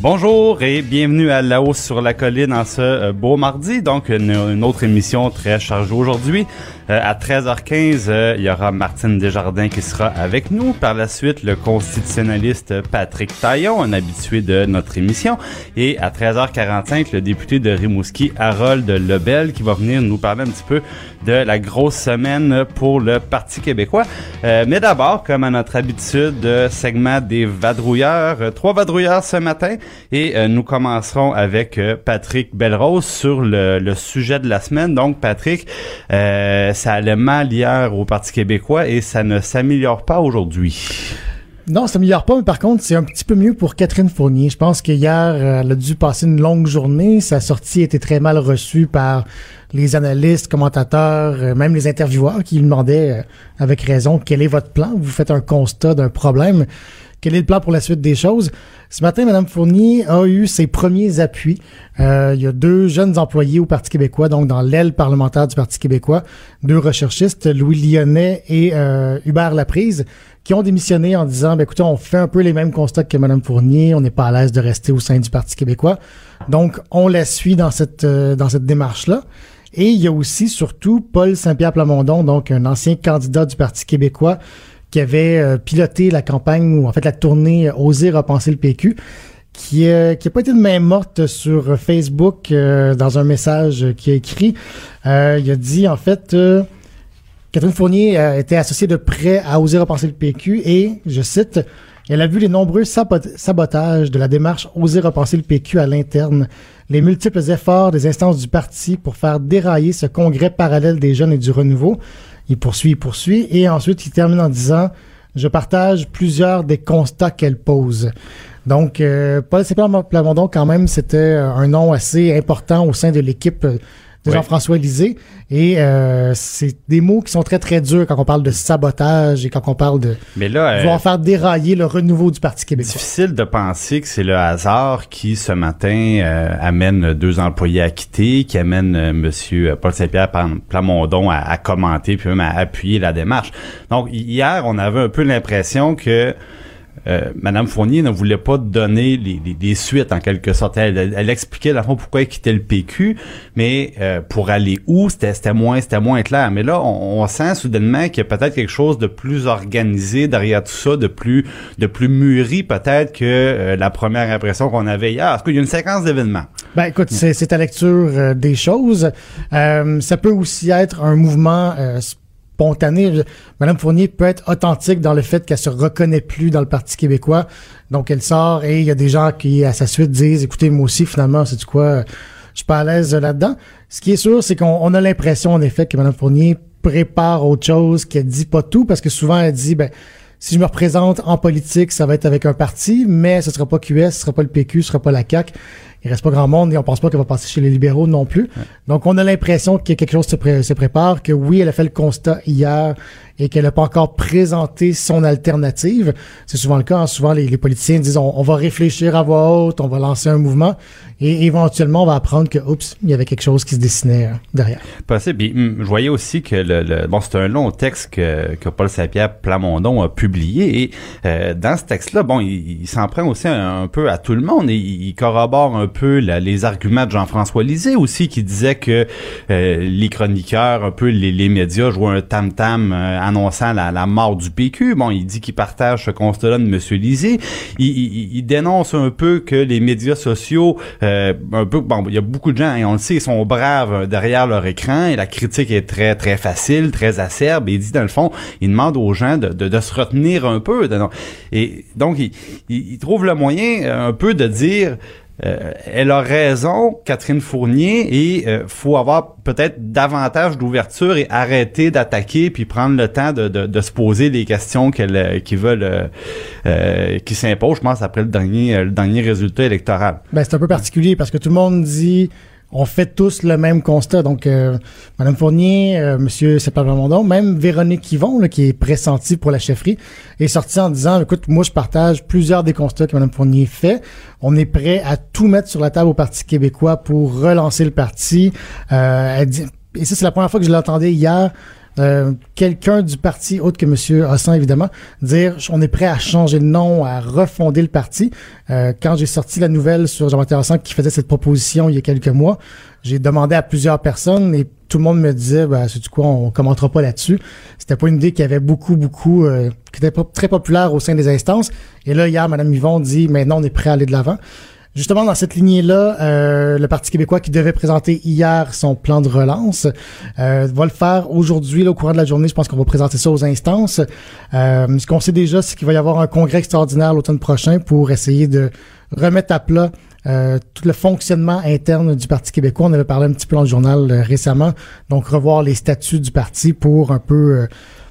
Bonjour et bienvenue à La Hausse sur la colline en ce euh, beau mardi. Donc, une, une autre émission très chargée aujourd'hui. Euh, à 13h15, euh, il y aura Martine Desjardins qui sera avec nous. Par la suite, le constitutionnaliste Patrick Taillon, un habitué de notre émission. Et à 13h45, le député de Rimouski, Harold Lebel, qui va venir nous parler un petit peu de la grosse semaine pour le Parti québécois. Euh, mais d'abord, comme à notre habitude, segment des vadrouilleurs. trois vadrouilleurs ce matin. Et nous commencerons avec Patrick Belrose sur le, le, sujet de la semaine. Donc, Patrick, ça allait mal hier au Parti québécois et ça ne s'améliore pas aujourd'hui. Non, ça s'améliore pas, mais par contre, c'est un petit peu mieux pour Catherine Fournier. Je pense qu'hier, elle a dû passer une longue journée. Sa sortie été très mal reçue par les analystes, commentateurs, euh, même les intervieweurs qui lui demandaient, euh, avec raison, quel est votre plan? Vous faites un constat d'un problème. Quel est le plan pour la suite des choses? Ce matin, Mme Fournier a eu ses premiers appuis. Euh, il y a deux jeunes employés au Parti québécois, donc dans l'aile parlementaire du Parti québécois, deux recherchistes, Louis Lyonnais et euh, Hubert Laprise, qui ont démissionné en disant, ben, écoutez, on fait un peu les mêmes constats que Mme Fournier, on n'est pas à l'aise de rester au sein du Parti québécois. Donc, on la suit dans cette, euh, dans cette démarche-là. Et il y a aussi, surtout, Paul Saint-Pierre Plamondon, donc un ancien candidat du Parti québécois, qui avait euh, piloté la campagne, ou en fait la tournée euh, Oser repenser le PQ, qui n'a qui a pas été de main morte sur Facebook euh, dans un message qu'il a écrit. il a dit, en fait, Catherine Fournier était associée de près à Oser repenser le PQ et, je cite, elle a vu les nombreux sabotages de la démarche Oser repenser le PQ à l'interne, les multiples efforts des instances du parti pour faire dérailler ce congrès parallèle des jeunes et du renouveau, il poursuit, il poursuit, et ensuite il termine en disant Je partage plusieurs des constats qu'elle pose. Donc, euh, Paul Plamondon, quand même, c'était un nom assez important au sein de l'équipe Jean-François Lisée. Et euh, c'est des mots qui sont très, très durs quand on parle de sabotage et quand on parle de Mais là, vouloir euh, faire dérailler le renouveau du Parti québécois. Difficile de penser que c'est le hasard qui, ce matin, euh, amène deux employés à quitter, qui amène Monsieur Paul Saint-Pierre Plamondon à, à, commenter puis même à appuyer la démarche. Donc, hier, on avait un peu l'impression que euh, Madame Fournier ne voulait pas donner les, suites en quelque sorte. Elle, expliquait dans pourquoi elle quittait le PQ, mais euh, pour aller où, c'était moins, c'était moins clair. Mais là, on, sent soudainement qu'il y a peut-être quelque chose de plus organisé derrière tout ça, de plus, de plus mûri peut-être que euh, la première impression qu'on avait hier. Parce qu'il y a une séquence d'événements? Ben écoute, c'est ta lecture des choses. ça peut aussi être un mouvement spontanée. Madame Fournier peut être authentique dans le fait qu'elle se reconnaît plus dans le Parti québécois. Donc, elle sort et il y a des gens qui, à sa suite, disent, écoutez, moi aussi, finalement, c'est du quoi, je suis pas à l'aise là-dedans. Ce qui est sûr, c'est qu'on a l'impression, en effet, que Madame Fournier prépare autre chose, qu'elle dit pas tout, parce que souvent, elle dit, ben, si je me représente en politique, ça va être avec un parti, mais ce sera pas QS, ce sera pas le PQ, ce sera pas la CAQ il reste pas grand monde et on pense pas qu'elle va passer chez les libéraux non plus. Donc, on a l'impression que quelque chose se, se, prépare, que oui, elle a fait le constat hier et qu'elle n'a pas encore présenté son alternative. C'est souvent le cas. Hein. Souvent, les, politiciens disent on, va réfléchir à voix haute, on va lancer un mouvement et éventuellement, on va apprendre que, oups, il y avait quelque chose qui se dessinait euh, derrière. Possible. Hum, je voyais aussi que le, bon, c'est un long texte que, que Paul Saint-Pierre Plamondon a publié et euh, dans ce texte-là, bon, il, s'en prend aussi un, peu à tout le monde et il, corrobore un peu les arguments de Jean-François Lisée aussi qui disait que euh, les chroniqueurs, un peu les, les médias jouaient un tam-tam annonçant la, la, mort du PQ. Bon, il dit qu'il partage ce constat-là de M. Lisée. Il, il, il, dénonce un peu que les médias sociaux, euh, un peu, bon, il y a beaucoup de gens, et on le sait, ils sont braves derrière leur écran et la critique est très, très facile, très acerbe. Et il dit, dans le fond, il demande aux gens de, de, de se retenir un peu. et donc, il, il trouve le moyen un peu de dire euh, elle a raison, Catherine Fournier, et euh, faut avoir peut-être davantage d'ouverture et arrêter d'attaquer puis prendre le temps de, de, de se poser les questions qu'elle euh, qui veulent euh, qui s'imposent, je pense après le dernier le dernier résultat électoral. Ben c'est un peu particulier parce que tout le monde dit on fait tous le même constat. Donc, euh, Madame Fournier, euh, Monsieur Sepalmondon, même Véronique Yvon, là, qui est pressentie pour la chefferie, est sortie en disant, écoute, moi, je partage plusieurs des constats que Madame Fournier fait. On est prêt à tout mettre sur la table au Parti québécois pour relancer le parti. Euh, et ça, c'est la première fois que je l'entendais hier euh, quelqu'un du parti, autre que M. Hassan, évidemment, dire on est prêt à changer de nom, à refonder le parti. Euh, quand j'ai sorti la nouvelle sur Jean-Baptiste Hassan qui faisait cette proposition il y a quelques mois, j'ai demandé à plusieurs personnes et tout le monde me disait ben, c'est du quoi, on commentera pas là-dessus. C'était pas une idée qui avait beaucoup, beaucoup, euh, qui était très populaire au sein des instances. Et là, hier, Mme Yvon dit maintenant on est prêt à aller de l'avant. Justement, dans cette lignée-là, euh, le Parti québécois qui devait présenter hier son plan de relance euh, va le faire aujourd'hui, au courant de la journée. Je pense qu'on va présenter ça aux instances. Euh, ce qu'on sait déjà, c'est qu'il va y avoir un congrès extraordinaire l'automne prochain pour essayer de remettre à plat euh, tout le fonctionnement interne du Parti québécois. On avait parlé un petit peu dans le journal euh, récemment. Donc, revoir les statuts du parti pour un peu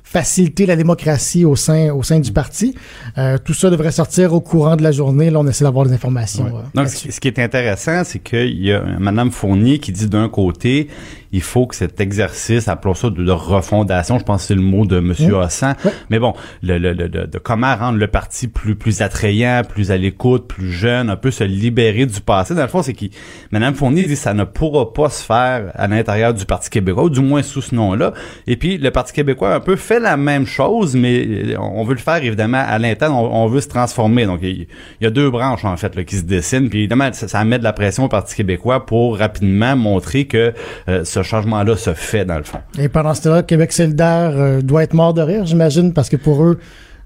faciliter la démocratie au sein au sein du parti. Euh, tout ça devrait sortir au courant de la journée. Là, on essaie d'avoir des informations. Euh, Donc, ce qui est intéressant, c'est qu'il y a Madame Fournier qui dit d'un côté, il faut que cet exercice, appelons ça de, refondation, je pense que c'est le mot de M. Mmh. Hassan, mais bon, le, le, le, de comment rendre le parti plus plus attrayant, plus à l'écoute, plus jeune, un peu se libérer du passé. Dans le fond, c'est que Mme Fournier dit que ça ne pourra pas se faire à l'intérieur du Parti québécois, ou du moins sous ce nom-là. Et puis, le Parti québécois un peu fait la même chose, mais on veut le faire évidemment à l'interne, on, veut se transformer. Donc, il, y a deux branches en fait là, qui se dessinent, puis évidemment, ça, ça, met de la pression au Parti québécois pour rapidement montrer que euh, ce changement-là se fait dans le fond. Et pendant ce temps-là, Québec solidaire euh, doit être mort de rire, j'imagine, parce que pour eux,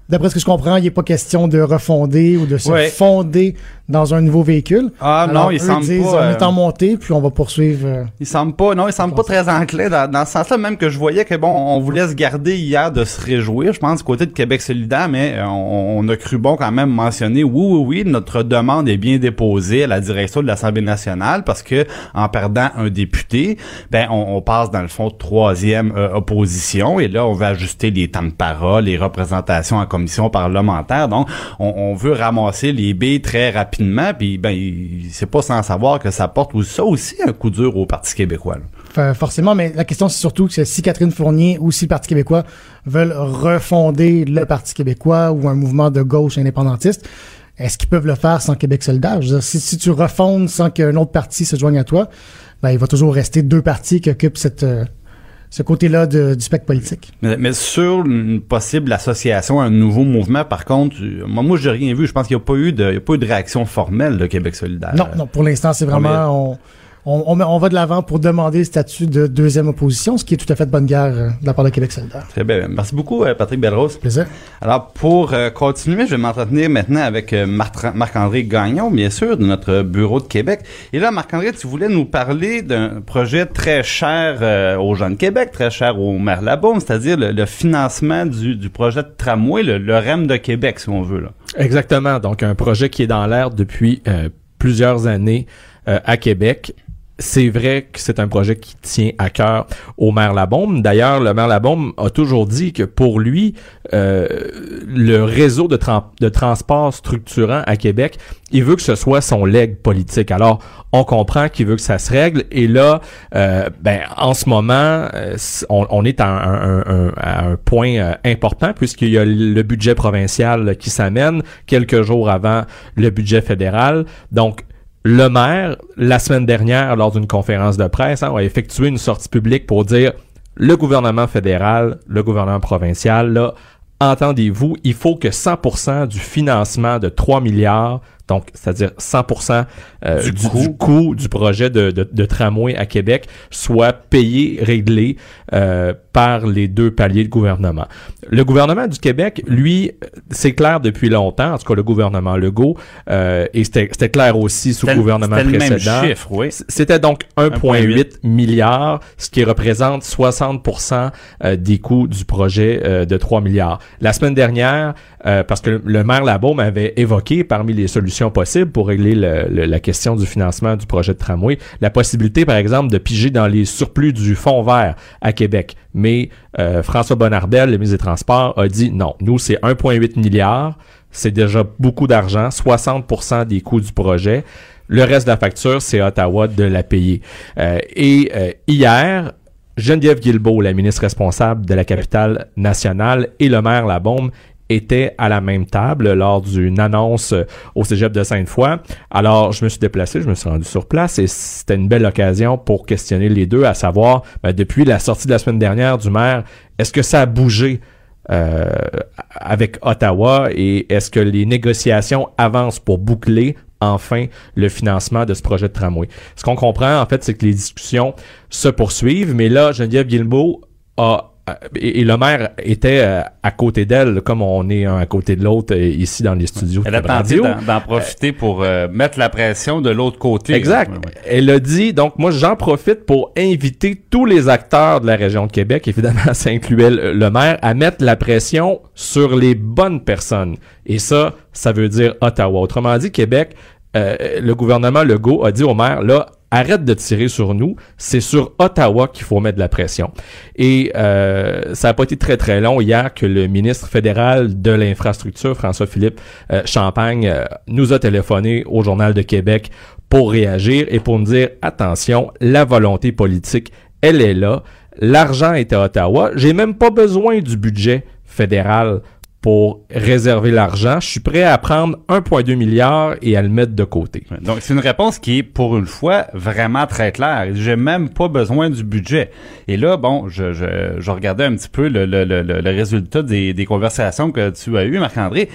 d'après ce que je comprends, il n'est pas question de refonder ou de se fonder dans un nouveau véhicule. Ah non, il semble pas. On est en euh, montée, puis on va poursuivre. Euh, il semble pas. Non, il semble pas très enclin dans, dans ce sens-là. Même que je voyais que bon, on voulait se garder hier de se réjouir. Je pense du côté de Québec solidaire, mais euh, on, a cru bon quand même mentionner. Oui, oui, oui, notre demande est bien déposée à la direction de l'Assemblée nationale parce que en perdant un député, ben on, passe dans le fond troisième opposition et là on va ajuster les temps de parole, les représentations en commission parlementaire. Donc on, on veut ramasser les baies très rapidement puis ben, c'est pas sans savoir que ça porte ça aussi un coup dur au Parti québécois. forcément, mais la question c'est surtout que si Catherine Fournier ou si le Parti québécois veulent refonder le Parti québécois ou un mouvement de gauche indépendantiste, est-ce qu'ils peuvent le faire sans Québec si, si tu refondes sans qu'un autre parti se joigne à toi, ben, il va toujours rester deux partis qui occupent cette, euh, ce côté-là du spectre politique. Mais, sur une possible association, un nouveau mouvement, par contre, moi, moi j'ai rien vu. Je pense qu'il n'y a pas eu de, il y a pas eu de réaction formelle de Québec solidaire. Non, non, pour l'instant, c'est vraiment, on, on, va de l'avant pour demander le statut de deuxième opposition, ce qui est tout à fait de bonne guerre euh, de la part de Québec solidaire. Très bien. Merci beaucoup, euh, Patrick Belrose. Plaisir. Alors, pour euh, continuer, je vais m'entretenir maintenant avec Marc-André Gagnon, bien sûr, de notre bureau de Québec. Et là, Marc-André, tu voulais nous parler d'un projet très cher aux gens de Québec, très cher au maire Labaume, c'est-à-dire le, financement du, du, projet de tramway, le, le, REM de Québec, si on veut. Là. Exactement. Donc, un projet qui est dans l'air depuis plusieurs années à Québec c'est vrai que c'est un projet qui tient à cœur au maire Labombe. D'ailleurs, le maire Labombe a toujours dit que pour lui, euh, le réseau de, transport structurant à Québec, il veut que ce soit son leg politique. Alors, on comprend qu'il veut que ça se règle. Et là, euh, ben, en ce moment, euh, on, est à un, à un point important puisqu'il y a le budget provincial qui s'amène quelques jours avant le budget fédéral. Donc, le maire, la semaine dernière, lors d'une conférence de presse, hein, a effectué une sortie publique pour dire le gouvernement fédéral, le gouvernement provincial, là, entendez-vous, il faut que 100% du financement de 3 milliards donc c'est-à-dire 100% euh, Du du, coût. du coût du projet de, de, de tramway à Québec soit payé, réglé euh, par les deux paliers de gouvernement. Le gouvernement du Québec, lui, c'est clair depuis longtemps, en tout cas le gouvernement Legault, euh, et c'était clair aussi sous le gouvernement même précédent. chiffre, oui. C'était donc 1,8 milliard, ce qui représente 60% euh, des coûts du projet de 3 milliards. La semaine dernière, euh, parce que le maire Labaume avait évoqué parmi les solutions possibles pour régler le- le- la question du financement du projet de tramway, la possibilité, par exemple, de piger dans les surplus du fonds vert à Québec. Mais euh, François Bonnardel, le ministre des Transports, a dit non, nous, c'est 1,8 milliard. C'est déjà beaucoup d'argent, 60% des coûts du projet. Le reste de la facture, c'est Ottawa de la payer. Euh, et hier, Geneviève Guilbeault, la ministre responsable de la capitale nationale, et le maire Labaume étaient à la même table lors d'une annonce au cégep de Sainte-Foy. Alors, je me suis déplacé, je me suis rendu sur place et c'était une belle occasion pour questionner les deux, à savoir, ben, depuis la sortie de la semaine dernière du maire, est-ce que ça a bougé euh, avec Ottawa et est-ce que les négociations avancent pour boucler enfin le financement de ce projet de tramway? Ce qu'on comprend, en fait, c'est que les discussions se poursuivent, mais là, Geneviève Guilbeault a et, et le maire était euh, à côté d'elle, comme on est un à côté de l'autre euh, ici dans les studios Elle a tenté d'en profiter pour euh, mettre la pression de l'autre côté. Exact. Elle a dit, donc moi j'en profite pour inviter tous les acteurs de la région de Québec, évidemment ça incluait le, le maire, à mettre la pression sur les bonnes personnes. Et ça, ça veut dire Ottawa. Autrement dit, Québec, euh, le gouvernement Legault a dit au maire, là, arrête de tirer sur nous, c'est sur Ottawa qu'il faut mettre de la pression. Et euh, ça n'a pas été très très long hier que le ministre fédéral de l'infrastructure, François-Philippe euh, Champagne, euh, nous a téléphoné au Journal de Québec pour réagir et pour nous dire, attention, la volonté politique, elle est là, l'argent est à Ottawa, j'ai même pas besoin du budget fédéral pour réserver l'argent. Je suis prêt à prendre 1,2 milliard et à le mettre de côté. Donc, c'est une réponse qui est, pour une fois, vraiment très claire. J'ai même pas besoin du budget. Et là, bon, je, je, je regardais un petit peu le, le, le, le résultat des, des conversations que tu as eues, Marc-André.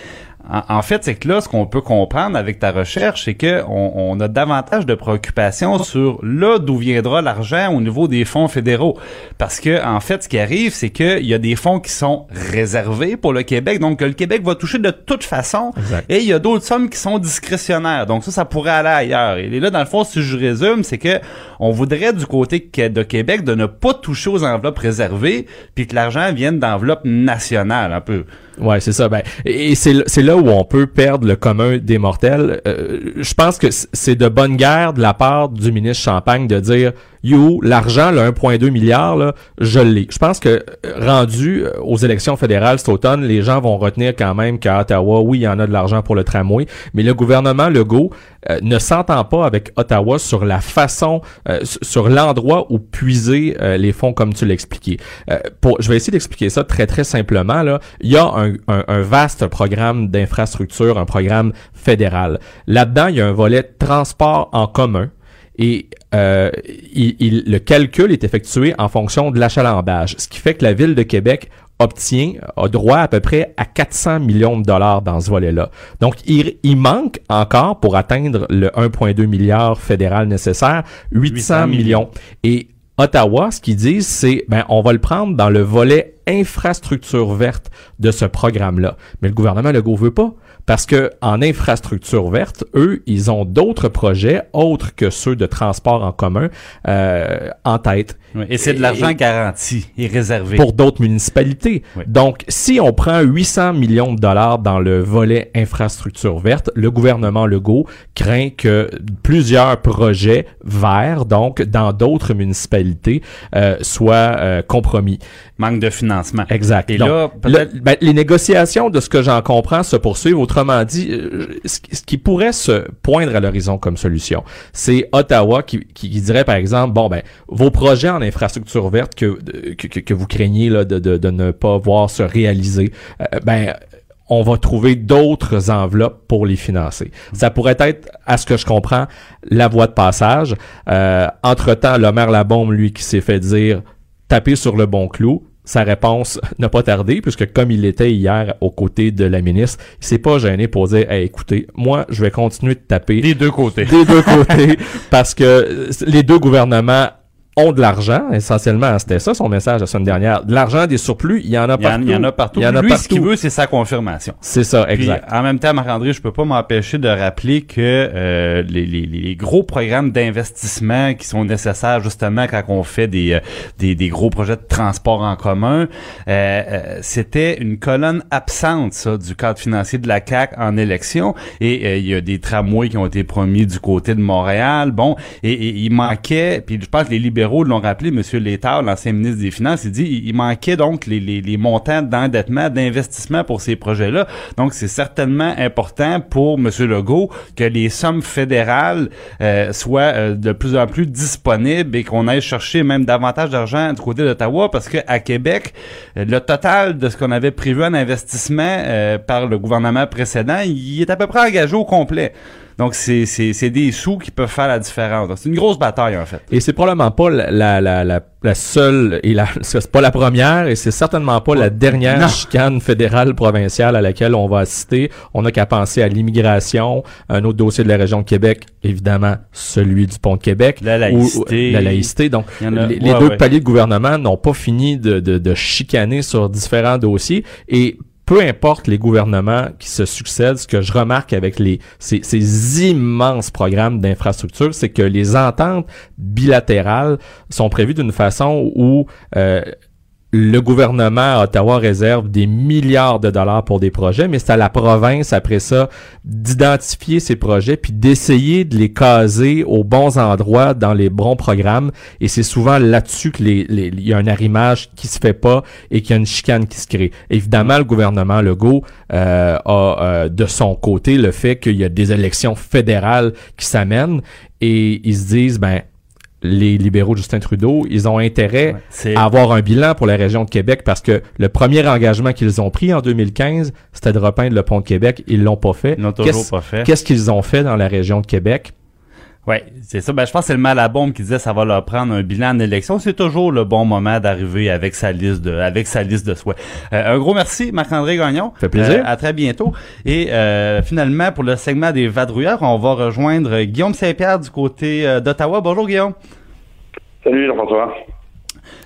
En, en fait, c'est que là, ce qu'on peut comprendre avec ta recherche, c'est que on, on a davantage de préoccupations sur là d'où viendra l'argent au niveau des fonds fédéraux. Parce que, en fait, ce qui arrive, c'est qu'il y a des fonds qui sont réservés pour le Québec, donc que le Québec va toucher de toute façon. Exact. Et il y a d'autres sommes qui sont discrétionnaires. Donc ça, ça pourrait aller ailleurs. Et là, dans le fond, si je résume, c'est que on voudrait du côté de Québec de ne pas toucher aux enveloppes réservées, puis que l'argent vienne d'enveloppes nationales un peu. Ouais, c'est ça. Ben, et c'est là où on peut perdre le commun des mortels. Euh, je pense que c'est de bonne guerre de la part du ministre Champagne de dire You, l'argent, le 1,2 milliard, là, je l'ai. Je pense que euh, rendu euh, aux élections fédérales cet automne, les gens vont retenir quand même qu'à Ottawa, oui, il y en a de l'argent pour le tramway, mais le gouvernement Legault euh, ne s'entend pas avec Ottawa sur la façon, sur l'endroit où puiser les fonds comme tu l'expliquais. Pour, je vais essayer d'expliquer ça très très simplement. Là, il y a un vaste programme d'infrastructure, un programme fédéral. Là-dedans, il y a un volet transport en commun. Et euh, il- il- le calcul est effectué en fonction de l'achalandage, ce qui fait que la ville de Québec obtient, a droit à peu près à 400 millions de dollars dans ce volet-là. Donc, il, il manque encore pour atteindre le 1,2 milliard fédéral nécessaire, 800, 800 millions. millions. Et Ottawa, ce qu'ils disent, c'est, ben, on va le prendre dans le volet infrastructure verte de ce programme-là. Mais le gouvernement Legault veut pas. Parce que en infrastructure verte, eux, ils ont d'autres projets autres que ceux de transport en commun euh, en tête Et c'est de l'argent garanti et réservé. pour d'autres municipalités. Oui. Donc, si on prend 800 millions de dollars dans le volet infrastructure verte, le gouvernement Legault craint que plusieurs projets verts, donc dans d'autres municipalités, euh, soient euh, compromis. Manque de financement. Exact. Et Donc, là, le- ben, les négociations, de ce que j'en comprends, se poursuivent. Autrement dit, euh, ce, qui- pourrait se poindre à l'horizon comme solution, c'est Ottawa qui, dirait, par exemple, bon, ben, vos projets en infrastructure verte que, que, vous craignez là, de, de, de ne pas voir se réaliser, euh, ben, on va trouver d'autres enveloppes pour les financer. Ça pourrait être, à ce que je comprends, la voie de passage. Euh, entre-temps, le maire Labombe, lui, qui s'est fait dire taper sur le bon clou, sa réponse n'a pas tardé, puisque comme il était hier aux côtés de la ministre, il s'est pas gêné pour dire hey, écoutez, moi, je vais continuer de taper Des deux côtés. des deux côtés parce que euh, les deux gouvernements ont de l'argent, essentiellement, c'était ça son message la semaine dernière. De l'argent, des surplus, il y en a partout. il y en a partout. Il y en a Lui, ce qu'il veut, c'est sa confirmation. C'est ça, Puis, exact. en même temps, Marc-André, je peux pas m'empêcher de rappeler que euh, les, les- les gros programmes d'investissement qui sont nécessaires justement quand on fait des, euh, des, des gros projets de transport en commun, euh, euh, c'était une colonne absente ça du cadre financier de la CAC en élection. Et euh, il y a des tramways qui ont été promis du côté de Montréal. Bon, et, et il manquait, puis je pense que les libéraux l'ont rappelé, M. Létard, l'ancien ministre des Finances, il dit il, manquait donc les, montants d'endettement, d'investissement pour ces projets-là. Donc, c'est certainement important pour M. Legault que les sommes fédérales euh, soient euh, de plus en plus disponibles et qu'on aille chercher même davantage d'argent du côté d'Ottawa parce que à Québec, euh, le total de ce qu'on avait prévu en investissement par le gouvernement précédent, il est à peu près engagé au complet. Donc, c'est c'est- c'est des sous qui peuvent faire la différence. C'est une grosse bataille, en fait. Et c'est probablement pas la, la, la, la, seule et la c'est pas la première et c'est certainement pas la dernière Non. chicane fédérale provinciale à laquelle on va assister. On n'a qu'à penser à l'immigration, un autre dossier de la région de Québec, évidemment celui du pont de Québec, La laïcité. la laïcité. Donc a- les, deux ouais. paliers de gouvernement n'ont pas fini de, de, de chicaner sur différents dossiers et peu importe les gouvernements qui se succèdent, ce que je remarque avec ces immenses programmes d'infrastructure, c'est que les ententes bilatérales sont prévues d'une façon où euh, le gouvernement à Ottawa réserve des milliards de dollars pour des projets, mais c'est à la province, après ça, d'identifier ces projets puis d'essayer de les caser aux bons endroits dans les bons programmes. Et c'est souvent là-dessus que les, les- y a un arrimage qui se fait pas et qu'il y a une chicane qui se crée. Évidemment, le gouvernement Legault euh, a euh, de son côté le fait qu'il y a des élections fédérales qui s'amènent et ils se disent, ben, les libéraux de Justin Trudeau, ils ont intérêt Ouais, à avoir un bilan pour la région de Québec parce que le premier engagement qu'ils ont pris en 2015, c'était de repeindre le pont de Québec. Ils l'ont pas fait. Ils l'ont toujours pas fait. Qu'est-ce qu'ils ont fait dans la région de Québec? Ouais, c'est ça. Ben, je pense que c'est le mal à bombe qui disait ça va leur prendre un bilan en élection. C'est toujours le bon moment d'arriver avec sa liste de, avec sa liste de souhaits. Euh, un gros merci, Marc-André Gagnon. Fait plaisir. Euh, à très bientôt. Et euh, finalement, pour le segment des vadrouilleurs, on va rejoindre Guillaume Saint-Pierre du côté euh, d'Ottawa. Bonjour, Guillaume. Salut Jean-François.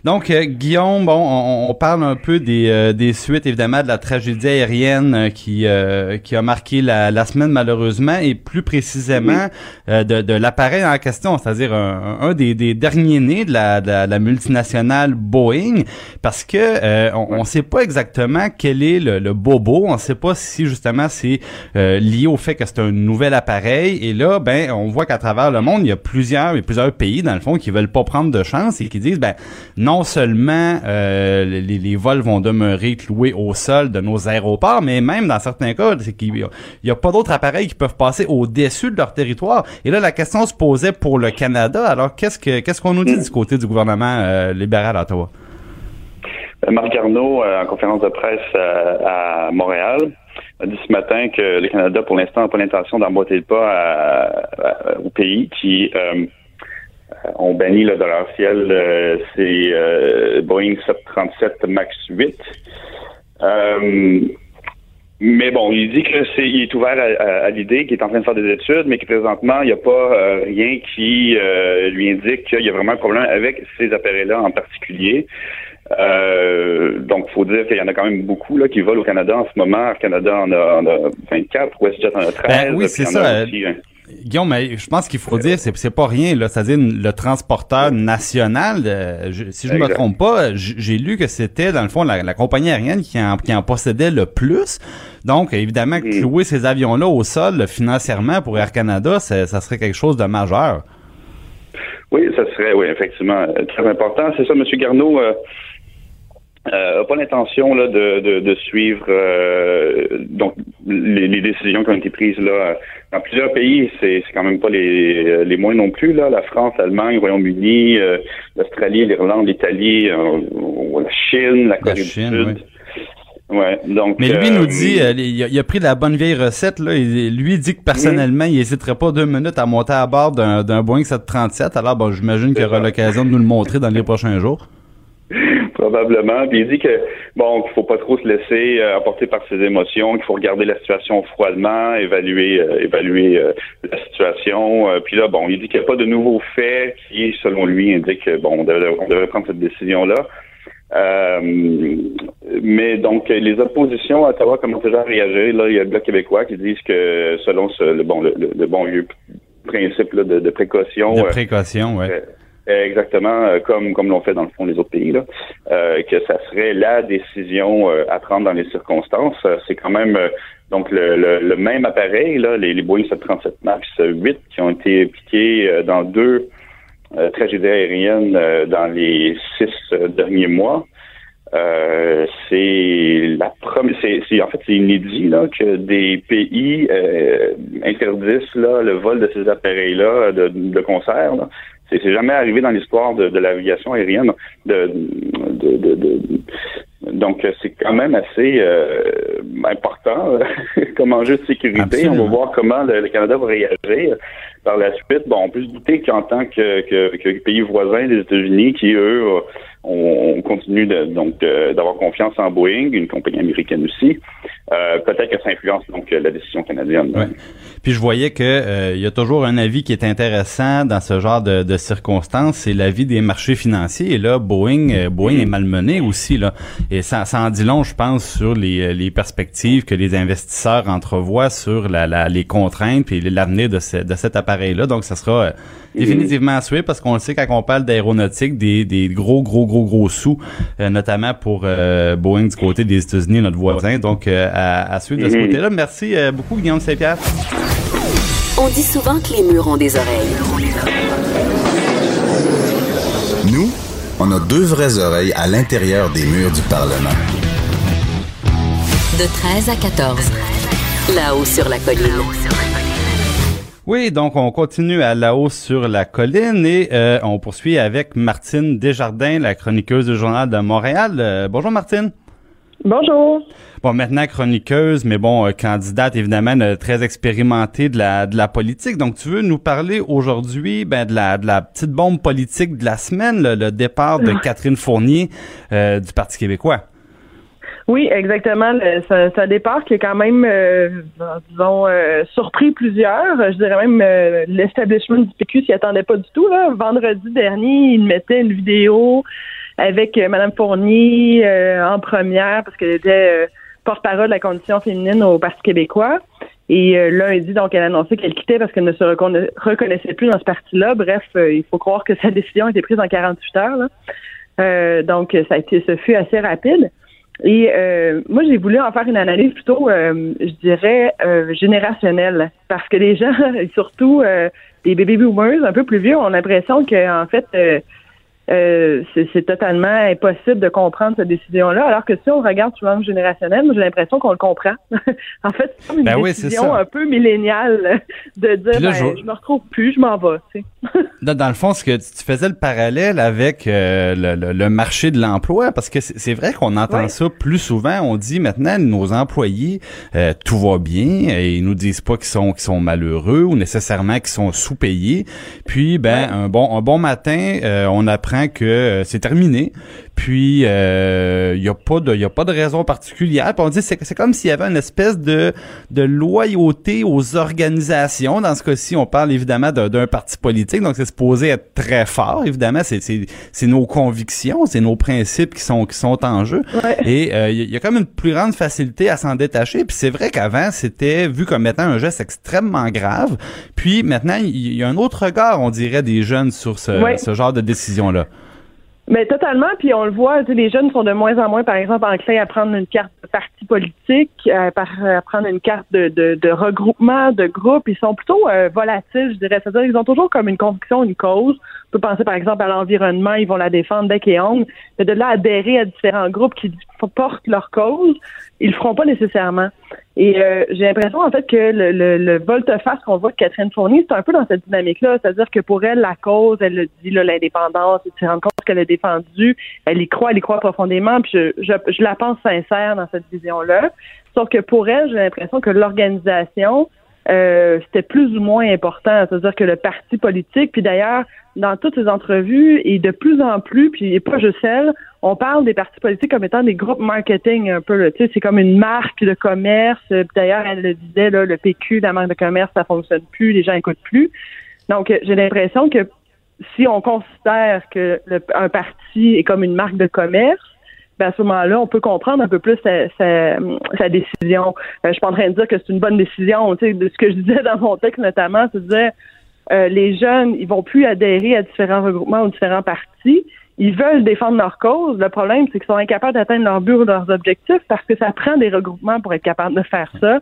Donc, euh, Guillaume, bon, on, on parle un peu des, euh, des suites, évidemment, de la tragédie aérienne euh, qui, euh, qui a marqué la, la semaine, malheureusement, et plus précisément euh, de, de l'appareil en question, c'est-à-dire un, un des, des derniers nés de la, de la, de la multinationale Boeing, parce que euh, on ne sait pas exactement quel est le, le bobo, on ne sait pas si, justement, c'est euh, lié au fait que c'est un nouvel appareil, et là, ben, on voit qu'à travers le monde, il y a plusieurs, il y a plusieurs pays, dans le fond, qui veulent pas prendre de chance et qui disent, ben, non seulement euh, les, vols vont demeurer cloués au sol de nos aéroports, mais même dans certains cas, c'est qu'il y a- pas d'autres appareils qui peuvent passer au-dessus de leur territoire. Et là, la question se posait pour le Canada. Alors, qu'est-ce que qu'on nous dit du côté du gouvernement euh, libéral à Ottawa? Euh, Marc Garneau, euh, en conférence de presse à Montréal, a dit ce matin que le Canada, pour l'instant, n'a pas l'intention d'emboîter le pas aux pays qui euh, ont banni là, de leur ciel euh, ces euh, Boeing 737 MAX 8. Euh, mais bon, il dit que c'est, il est ouvert à, à- à l'idée, qu'il est en train de faire des études, mais que présentement, il n'y a pas euh, rien qui euh, lui indique qu'il y a vraiment un problème avec ces appareils-là en particulier. Euh, donc, faut dire qu'il y en a quand même beaucoup là, qui volent au Canada en ce moment. Air Canada en a, en a 24, WestJet en a 13. Ben oui, c'est ça, euh, aussi, hein. Guillaume, mais je pense qu'il faut dire, c'est c'est pas rien là, c'est-à-dire le transporteur national. euh, je- si je me Exact. trompe pas, j- j'ai lu que c'était dans le fond la, la compagnie aérienne qui en, qui en possédait le plus. Donc évidemment, Mm. clouer ces avions-là au sol là, financièrement pour Air Canada, ça, serait quelque chose de majeur. Oui, ça serait, oui, effectivement, euh, très important. C'est ça, M. Garneau euh, euh, a pas l'intention là, de, de, de suivre euh, donc les, les décisions qui ont été prises là dans plusieurs pays. C'est c'est quand même pas les, les moins non plus là. La France, l'Allemagne, le Royaume-Uni, euh, l'Australie, l'Irlande, l'Italie, euh, la Chine, la Corée Chine, du Sud. Ouais, donc. Mais lui euh, nous dit, euh, il, a, il a pris la bonne vieille recette là. Il, lui dit que personnellement, il hésiterait pas deux minutes à monter à bord d'un d'un Boeing 737. Alors bon, j'imagine qu'il aura l'occasion de nous le montrer dans les prochains jours. Probablement. Puis il dit que bon, qu'il faut pas trop se laisser euh, emporter par ses émotions, qu'il faut regarder la situation froidement, évaluer euh, évaluer euh, la situation. puis là, bon, il dit qu'il n'y a pas de nouveaux faits qui, selon lui, indiquent que bon, on devrait, on devrait prendre cette décision-là. mais donc les oppositions à savoir comment déjà réagir, là, il y a le Bloc québécois qui disent que selon ce, le bon le, bon lieu principe là, de, de, précaution. De précaution, oui. Euh, exactement euh, comme comme l'ont fait dans le fond les autres pays là, euh, que ça serait la décision à prendre dans les circonstances. C'est quand même donc le, le, même appareil là, les, les Boeing 737 Max 8 qui ont été piqués dans deux tragédies aériennes dans les six derniers mois. Euh, c'est la première, c'est, en fait c'est inédit là que des pays interdisent là le vol de ces appareils là de, de concert. Là. C'est jamais arrivé dans l'histoire de, de l'aviation aérienne. De, de, de, donc, c'est quand même assez euh, important comme enjeu de sécurité. On va voir comment le, Canada va réagir par la suite. Bon, on peut se douter qu'en tant que, que, que pays voisin des États-Unis, qui eux on, continue de, donc d'avoir confiance en Boeing, une compagnie américaine aussi. Euh, peut-être que ça influence donc la décision canadienne. Puis je voyais que euh, il y a toujours un avis qui est intéressant dans ce genre de, de circonstances, c'est l'avis des marchés financiers. Et là, Boeing, euh, Boeing est malmené aussi là, et ça, ça en dit long, je pense, sur les, les perspectives que les investisseurs entrevoient sur la, la les contraintes et l'avenir de, ce, de cet appareil-là. Donc, ça sera définitivement à suivre parce qu'on le sait quand on parle d'aéronautique, des, des gros, gros, gros, gros sous, euh, notamment pour euh, Boeing du côté des États-Unis, notre voisin. Donc, euh, à, à, suivre de ce mhm. côté-là. Merci beaucoup, Guillaume Saint-Pierre. On dit souvent que les murs ont des oreilles. Nous, on a deux vraies oreilles à l'intérieur des murs du Parlement. De 13 à 14. Là-haut sur la colline. Oui, donc on continue à la hausse sur la colline et euh, on poursuit avec Martine Desjardins, la chroniqueuse du Journal de Montréal. Euh, bonjour Martine. Bonjour. Bon, maintenant chroniqueuse, mais bon, euh, candidate évidemment très expérimentée de la de la politique. Donc, tu veux nous parler aujourd'hui ben, de la de la petite bombe politique de la semaine, le, départ de Catherine Fournier du Parti québécois. Oui, exactement. C'est un départ qui est quand même, euh, disons, euh, surpris plusieurs. Je dirais même euh, l'establishment du PQ s'y attendait pas du tout. Là. Vendredi dernier, il mettait une vidéo avec Mme Fournier en première parce qu'elle était porte-parole de la condition féminine au Parti québécois. Et lundi, donc, elle a annoncé qu'elle quittait parce qu'elle ne se reconnaissait plus dans ce parti-là. Bref, il faut croire que sa décision a été prise en 48 heures. donc, ça a été, ce fut assez rapide. Et euh, moi, j'ai voulu en faire une analyse plutôt, euh, je dirais, euh, générationnelle, parce que les gens, surtout les baby boomers un peu plus vieux, ont l'impression qu'en fait, euh, c'est totalement impossible de comprendre cette décision-là. Alors que si on regarde sur l'angle générationnel, j'ai l'impression qu'on le comprend. en fait, c'est une ben décision un peu milléniale de dire ben, je... me retrouve plus, je m'en vais. dans, le fond, ce que tu faisais le parallèle avec euh, le, marché de l'emploi, parce que c'est vrai qu'on entend ça plus souvent. On dit maintenant nos employés, euh, tout va bien, et ils nous disent pas qu'ils sont qu'ils sont malheureux ou nécessairement qu'ils sont sous-payés. Puis ben un bon un bon matin, on apprend que euh, c'est terminé. Puis il euh, y a pas de y a pas de raison particulière. Puis on dit c'est c'est comme s'il y avait une espèce de de loyauté aux organisations. Dans ce cas-ci, on parle évidemment d'un parti politique, donc c'est supposé être très fort. Évidemment, c'est c'est c'est nos convictions, c'est nos principes qui sont qui sont en jeu. Et il euh, y, a comme une plus grande facilité à s'en détacher. Puis c'est vrai qu'avant c'était vu comme étant un geste extrêmement grave. Puis maintenant il y, a un autre regard, on dirait, des jeunes sur ce, ce genre de décision là. Mais totalement, puis on le voit, les jeunes sont de moins en moins, par exemple, enclins à prendre une carte de parti politique, à, prendre une carte de, de, regroupement, de groupe. Ils sont plutôt euh, volatiles, je dirais. C'est-à-dire ils ont toujours comme une conviction, une cause. On peut penser, par exemple, à l'environnement, ils vont la défendre bec et ongle. Mais de là adhérer à différents groupes qui portent leur cause, ils le feront pas nécessairement. Et euh, j'ai l'impression en fait que le, le, le volte-face qu'on voit de Catherine Fournier, c'est un peu dans cette dynamique-là. C'est-à-dire que pour elle, la cause, elle le dit, l'indépendance, elle se rend compte qu'elle a défendu, elle y croit, elle y croit profondément, puis je, je, je la pense sincère dans cette vision-là. Sauf que pour elle, j'ai l'impression que l'organisation euh, c'était plus ou moins important. C'est-à-dire que le parti politique, puis d'ailleurs, dans toutes ces entrevues, et de plus en plus, puis pas juste elle, on parle des partis politiques comme étant des groupes marketing un peu. Tu sais, c'est comme une marque de commerce. D'ailleurs, elle le disait, là, le PQ, la marque de commerce, ça fonctionne plus, les gens écoutent plus. Donc, j'ai l'impression que si on considère que un parti est comme une marque de commerce, ben à ce moment-là, on peut comprendre un peu plus sa, sa, décision. Euh, je suis pas en train de dire que c'est une bonne décision. Tu sais, de ce que je disais dans mon texte notamment, c'est de euh, les jeunes, ils vont plus adhérer à différents regroupements ou différents partis ils veulent défendre leur cause. Le problème, c'est qu'ils sont incapables d'atteindre leur but ou leurs objectifs parce que ça prend des regroupements pour être capable de faire ça.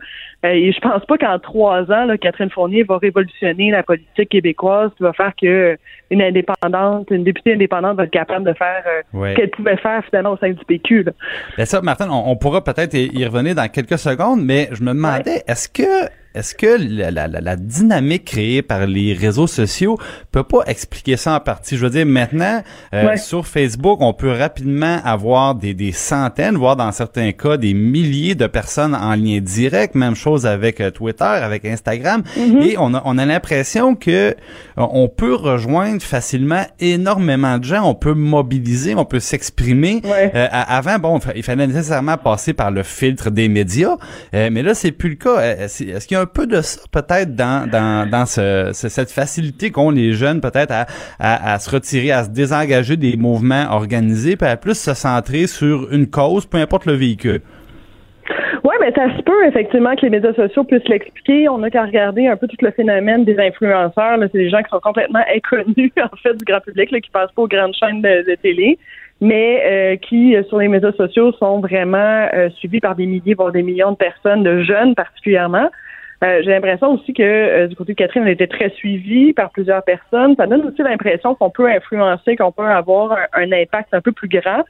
Euh, et je pense pas qu'en trois ans, là, Catherine Fournier va révolutionner la politique québécoise, qui va faire que une indépendante, une députée indépendante va être capable de faire euh, ce qu'elle pouvait faire finalement au sein du PQ. Là. Ben ça, Martin, on, pourra peut-être y revenir dans quelques secondes, mais je me demandais, est-ce que est-ce que la, la, la, dynamique créée par les réseaux sociaux peut pas expliquer ça en partie? Je veux dire, maintenant, euh, sur Facebook, on peut rapidement avoir des, des, centaines, voire dans certains cas, des milliers de personnes en lien direct. Même chose avec euh, Twitter, avec Instagram. Mm-hmm. Et on a, on a l'impression que euh, on peut rejoindre facilement énormément de gens. On peut mobiliser, on peut s'exprimer. avant, bon, il fallait nécessairement passer par le filtre des médias. mais là, c'est plus le cas. Est-ce qu'il y a un peu de ça peut-être dans, dans, dans ce, cette facilité qu'ont les jeunes peut-être à, à, se retirer, à se désengager des mouvements organisés, puis à plus se centrer sur une cause, peu importe le véhicule. Oui, mais ça se peut effectivement que les médias sociaux puissent l'expliquer. On n'a qu'à regarder un peu tout le phénomène des influenceurs. C'est des gens qui sont complètement inconnus en fait du grand public, là, qui passent pas aux grandes chaînes de, télé, mais euh, qui sur les médias sociaux sont vraiment euh, suivis par des milliers, voire des millions de personnes, de jeunes particulièrement. Euh, j'ai l'impression aussi que euh, du côté de Catherine, elle était très suivie par plusieurs personnes. Ça donne aussi l'impression qu'on peut influencer, qu'on peut avoir un, impact un peu plus grand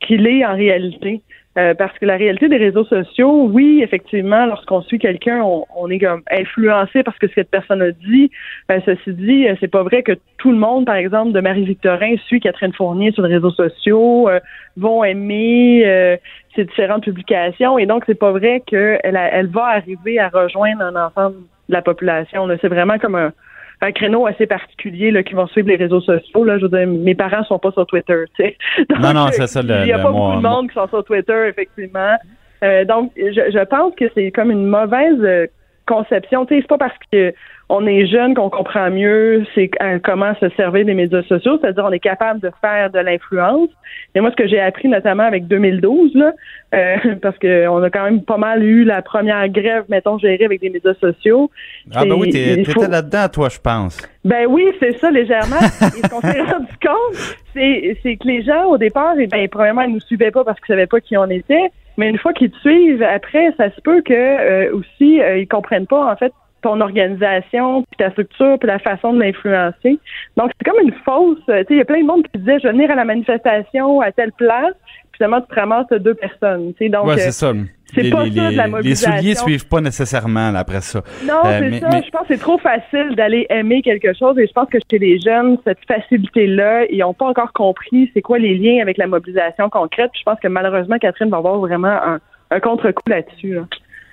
qu'il est en réalité. Euh, parce que la réalité des réseaux sociaux, oui, effectivement, lorsqu'on suit quelqu'un, on, est comme influencé parce que cette personne a dit. ceci dit, c'est pas vrai que tout le monde, par exemple, de Marie-Victorin suit Catherine Fournier sur les réseaux sociaux, vont aimer ces différentes publications. Et donc, c'est pas vrai qu'elle elle va arriver à rejoindre un ensemble de la population. C'est vraiment comme un, un créneau assez particulier là, qui vont suivre les réseaux sociaux. Là. Je veux dire, mes parents sont pas sur Twitter. non, non, c'est ça. Le, il n'y a pas beaucoup de monde qui sont sur Twitter, effectivement. Euh, donc, je, je pense que c'est comme une mauvaise euh, conception. Tu sais, c'est pas parce que on est jeune qu'on comprend mieux c'est euh, comment se servir des médias sociaux, c'est-à-dire on est capable de faire de l'influence. Et moi, ce que j'ai appris notamment avec 2012, là, euh, parce qu'on a quand même pas mal eu la première grève, mettons, gérée avec des médias sociaux. Ah ben oui, t'étais là-dedans, toi, je pense. Ben oui, c'est ça, légèrement. Et ce qu'on s'est rendu compte, c'est que les gens, au départ, eh ben, premièrement, ils nous suivaient pas parce qu'ils savaient pas qui on était. Mais une fois qu'ils te suivent, après, ça se peut que euh, aussi ils comprennent pas en fait ton organisation, puis ta structure, puis la façon de l'influencer. Donc, c'est comme une fausse... Sais, il y a plein de monde qui disait, je vais venir à la manifestation à telle place, puis finalement, tu te ramasses deux personnes. Donc, ouais, c'est ça. C'est pas ça de la mobilisation. Les souliers suivent pas nécessairement après ça. Non, euh, c'est ça. Je pense que c'est trop facile d'aller aimer quelque chose et je pense que chez les jeunes, cette facilité-là, ils n'ont pas encore compris c'est quoi les liens avec la mobilisation concrète. je pense que malheureusement, Catherine va avoir vraiment un, un contre-coup là-dessus. Là.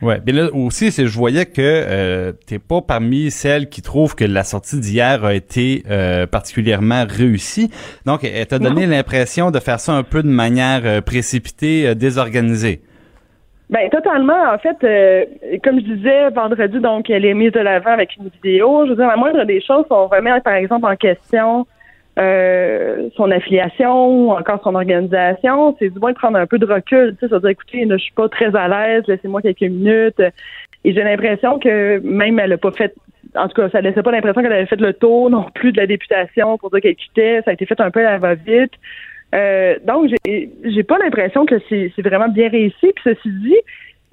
Ouais, mais là aussi, c'est je voyais que euh, t'es pas parmi celles qui trouvent que la sortie d'hier a été euh, particulièrement réussie. Donc, elle t'a donné l'impression de faire ça un peu de manière euh, précipitée, euh, désorganisée? Ben totalement. En fait, comme je disais vendredi, donc elle est mise de l'avant avec une vidéo. Je veux dire, la moindre des choses, on remet par exemple en question euh, son affiliation encore son organisation, c'est du moins de prendre un peu de recul, tu sais, dire écoutez, je suis pas très à l'aise, laissez-moi quelques minutes. Et j'ai l'impression que même elle a pas fait en tout cas, ça laissait pas l'impression qu'elle avait fait le tour non plus de la députation pour dire qu'elle quittait. Ça a été fait un peu à la va-vite. Euh, donc, j'ai, pas l'impression que c'est vraiment bien réussi. Puis ceci dit,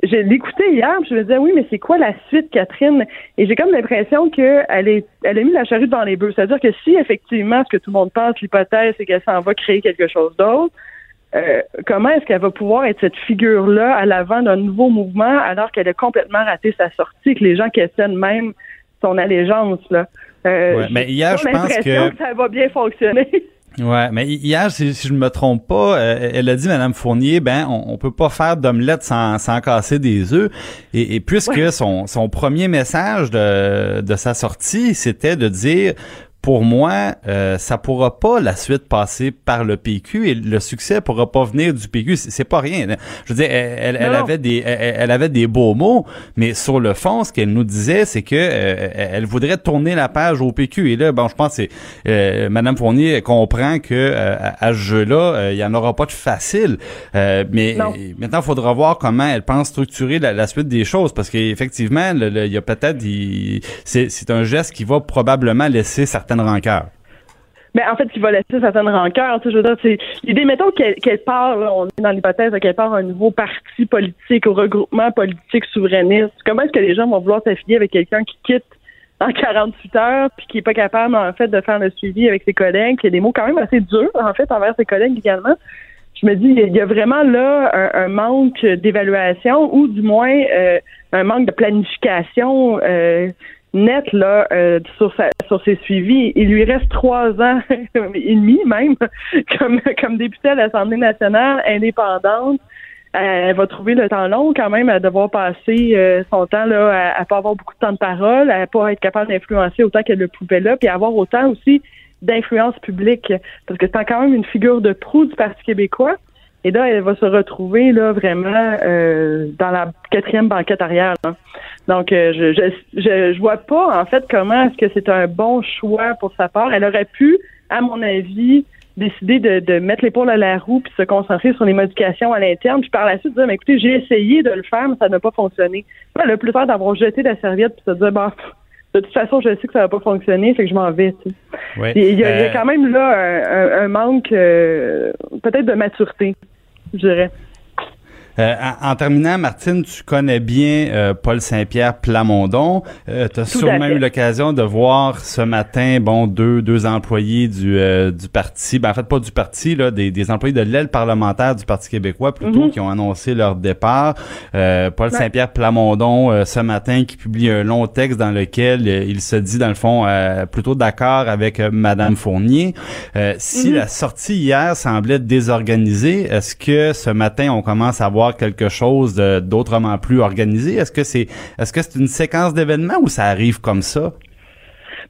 je l'écoutais hier, je me disais oui, mais c'est quoi la suite, Catherine? Et j'ai comme l'impression qu'elle est, elle a mis la charrue dans les bœufs. C'est-à-dire que si effectivement, ce que tout le monde pense, l'hypothèse, c'est qu'elle s'en va créer quelque chose d'autre, euh, comment est-ce qu'elle va pouvoir être cette figure-là à l'avant d'un nouveau mouvement alors qu'elle a complètement raté sa sortie, que les gens questionnent même son allégeance là? Euh, mais hier, je pense que... que ça va bien fonctionner. Ouais, mais hier, si, je me trompe pas, euh, elle a dit, Madame Fournier, ben, on, on peut pas faire d'omelette sans, sans casser des œufs. Et, et puisque son, son premier message de, de sa sortie, c'était de dire, pour moi, euh, ça pourra pas la suite passer par le PQ et le succès pourra pas venir du PQ. C'est pas rien. Je veux dire, elle, elle, avait des, elle, avait des beaux mots, mais sur le fond, ce qu'elle nous disait, c'est que euh, elle voudrait tourner la page au PQ. Et là, bon, je pense que euh, Madame Fournier comprend que euh, à, ce jeu-là, il y en aura pas de facile. mais maintenant, il faudra voir comment elle pense structurer la, suite des choses, parce qu'effectivement, il y a peut-être, c'est un geste qui va probablement laisser certains rancœurs. Mais en fait, il va laisser certaines rancœurs. Tu sais, je veux dire, c'est l'idée, mettons qu'elle qu part, on est dans l'hypothèse qu'elle part un nouveau parti politique, au regroupement politique souverainiste. Comment est-ce que les gens vont vouloir s'affilier avec quelqu'un qui quitte en 48 heures, puis qui est pas capable, en fait, de faire le suivi avec ses collègues, qui a des mots quand même assez durs, en fait, envers ses collègues également. Je me dis, il y a vraiment là un, manque d'évaluation ou du moins euh, un manque de planification. Euh, net là euh, sur sa, sur ses suivis. Il lui reste trois ans et demi même comme comme députée à l'Assemblée nationale indépendante. elle va trouver le temps long quand même à devoir passer euh, son temps là à, pas avoir beaucoup de temps de parole, à pas être capable d'influencer autant qu'elle le pouvait là, puis avoir autant aussi d'influence publique parce que c'est quand même une figure de proue du Parti québécois. Et là, elle va se retrouver là vraiment euh, dans la quatrième banquette arrière. Donc, euh, je, je, je, vois pas en fait comment est-ce que c'est un bon choix pour sa part. Elle aurait pu, à mon avis, décider de, de mettre l'épaule à la roue puis se concentrer sur les modifications à l'interne. Puis par la suite dire, mais écoutez, j'ai essayé de le faire, mais ça n'a pas fonctionné. Elle a plus peur d'avoir jeté la serviette puis se dire, bah, de toute façon, je sais que ça va pas fonctionner, c'est que je m'en vais. Il, y a, euh, quand même là un, manque peut-être de maturité je dirais. Euh, en, terminant, Martine, tu connais bien euh, Paul Saint-Pierre Plamondon. Euh, tu as sûrement eu l'occasion de voir ce matin, bon, deux, deux employés du, du parti, ben, en fait pas du parti, là, des, des employés de l'aile parlementaire du Parti québécois plutôt, mhm. qui ont annoncé leur départ. Paul Saint-Pierre Plamondon, ce matin, qui publie un long texte dans lequel il se dit, dans le fond, plutôt d'accord avec Madame Fournier. si mhm. la sortie hier semblait désorganisée, est-ce que ce matin, on commence à voir quelque chose d'autrement plus organisé? Est-ce que c'est est-ce que c'est une séquence d'événements ou ça arrive comme ça?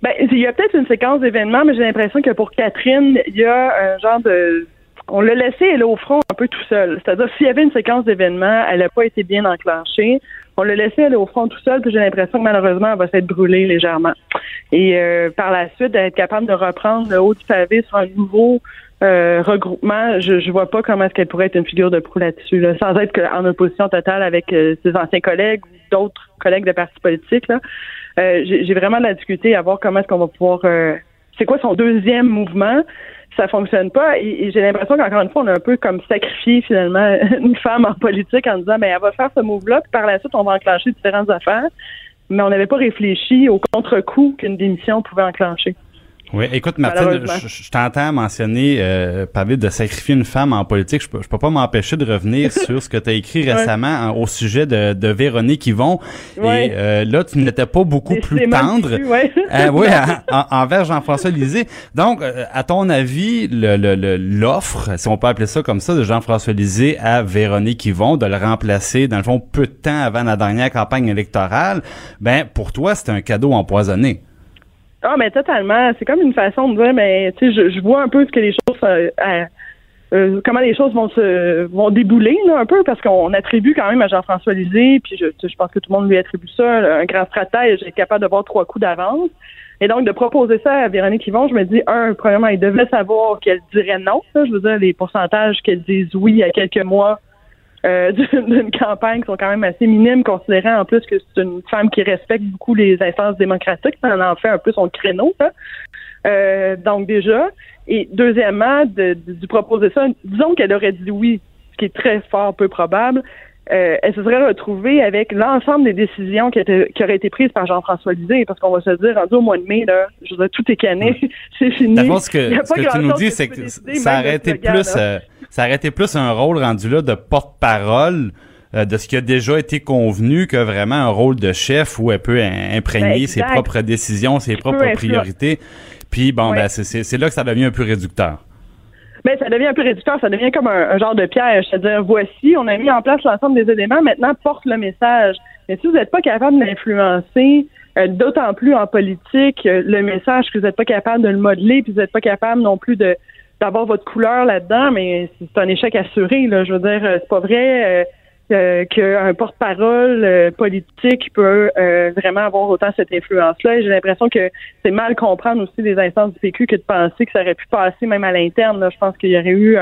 Ben, il y a peut-être une séquence d'événements, mais j'ai l'impression que pour Catherine, il y a un genre de on l'a laissé elle au front un peu tout seul. C'est-à-dire s'il y avait une séquence d'événements, elle n'a pas été bien enclenchée. On l'a laissé aller au front tout seul, puis j'ai l'impression que malheureusement, elle va s'être brûlée légèrement. Et euh, par la suite, d'être capable de reprendre le haut du pavé sur un nouveau euh, regroupement, je, je vois pas comment est-ce qu'elle pourrait être une figure de proue là-dessus, sans être en opposition totale avec euh, ses anciens collègues ou d'autres collègues de partis politiques. Là. Euh, j'ai vraiment de la difficulté à voir comment est-ce qu'on va pouvoir. c'est quoi son deuxième mouvement? Ça fonctionne pas et, j'ai l'impression qu'encore une fois, on a un peu comme sacrifié finalement une femme en politique en disant, mais ben, elle va faire ce move-là, puis par la suite, on va enclencher différentes affaires. Mais on n'avait pas réfléchi au contre-coup qu'une démission pouvait enclencher. Oui, écoute, Martine, je, t'entends mentionner, euh, parler de sacrifier une femme en politique. Je peux, je peux pas m'empêcher de revenir sur ce que tu as écrit récemment au sujet de, de Véronique Yvon. Et euh, là, tu n'étais pas beaucoup plus tendre euh, oui, envers Jean-François Lisée. Donc, euh, à ton avis, l'offre, le, si on peut appeler ça comme ça, de Jean-François Lisée à Véronique Yvon, de le remplacer, dans le fond, peu de temps avant la dernière campagne électorale, ben pour toi, c'est un cadeau empoisonné. Ah, mais totalement. C'est comme une façon de dire, mais tu sais, je, vois un peu ce que les choses, euh, euh, comment les choses vont se vont débouler là, un peu, parce qu'on attribue quand même à Jean-François Lisée, puis je, je pense que tout le monde lui attribue ça, un grand stratège, est capable de voir trois coups d'avance. Et donc, de proposer ça à Véronique Yvon, je me dis, un, premièrement, il devait savoir qu'elle dirait non. je veux dire, les pourcentages qu'elle dise oui a quelques mois euh, d'une campagne qui sont quand même assez minimes, considérant en plus que c'est une femme qui respecte beaucoup les instances démocratiques. Ça en fait un peu son créneau. Euh, donc déjà. Et deuxièmement, de, de, proposer ça, disons qu'elle aurait dit oui, ce qui est très fort peu probable. Euh, elle se serait retrouvée avec l'ensemble des décisions qui, étaient, qui auraient été prises par Jean-François Lisée, parce qu'on va se dire, rendu au mois de mai, là, je veux dire, tout est canné, c'est fini. D'abord, ce que, ce que tu nous dis, c'est que ça aurait été plus, euh, ça aurait été plus un rôle rendu là de porte-parole euh, de ce qui a déjà été convenu que vraiment un rôle de chef où elle peut imprégner ses propres décisions, ses propres priorités. Puis bon, ben c'est là que ça devient un peu réducteur. Mais ça devient un peu réducteur, ça devient comme un, genre de piège. C'est-à-dire, voici, on a mis en place l'ensemble des éléments, maintenant porte le message. Mais si vous n'êtes pas capable d'influencer, euh, d'autant plus en politique, euh, le message que vous n'êtes pas capable de le modeler, puis vous n'êtes pas capable non plus de d'avoir votre couleur là-dedans, mais c'est un échec assuré. Là. Je veux dire, c'est pas vrai euh, qu'un porte-parole politique peut vraiment avoir autant cette influence-là. J'ai l'impression que c'est mal comprendre aussi des instances du PQ que de penser que ça aurait pu passer même à l'interne. Je pense qu'il y aurait eu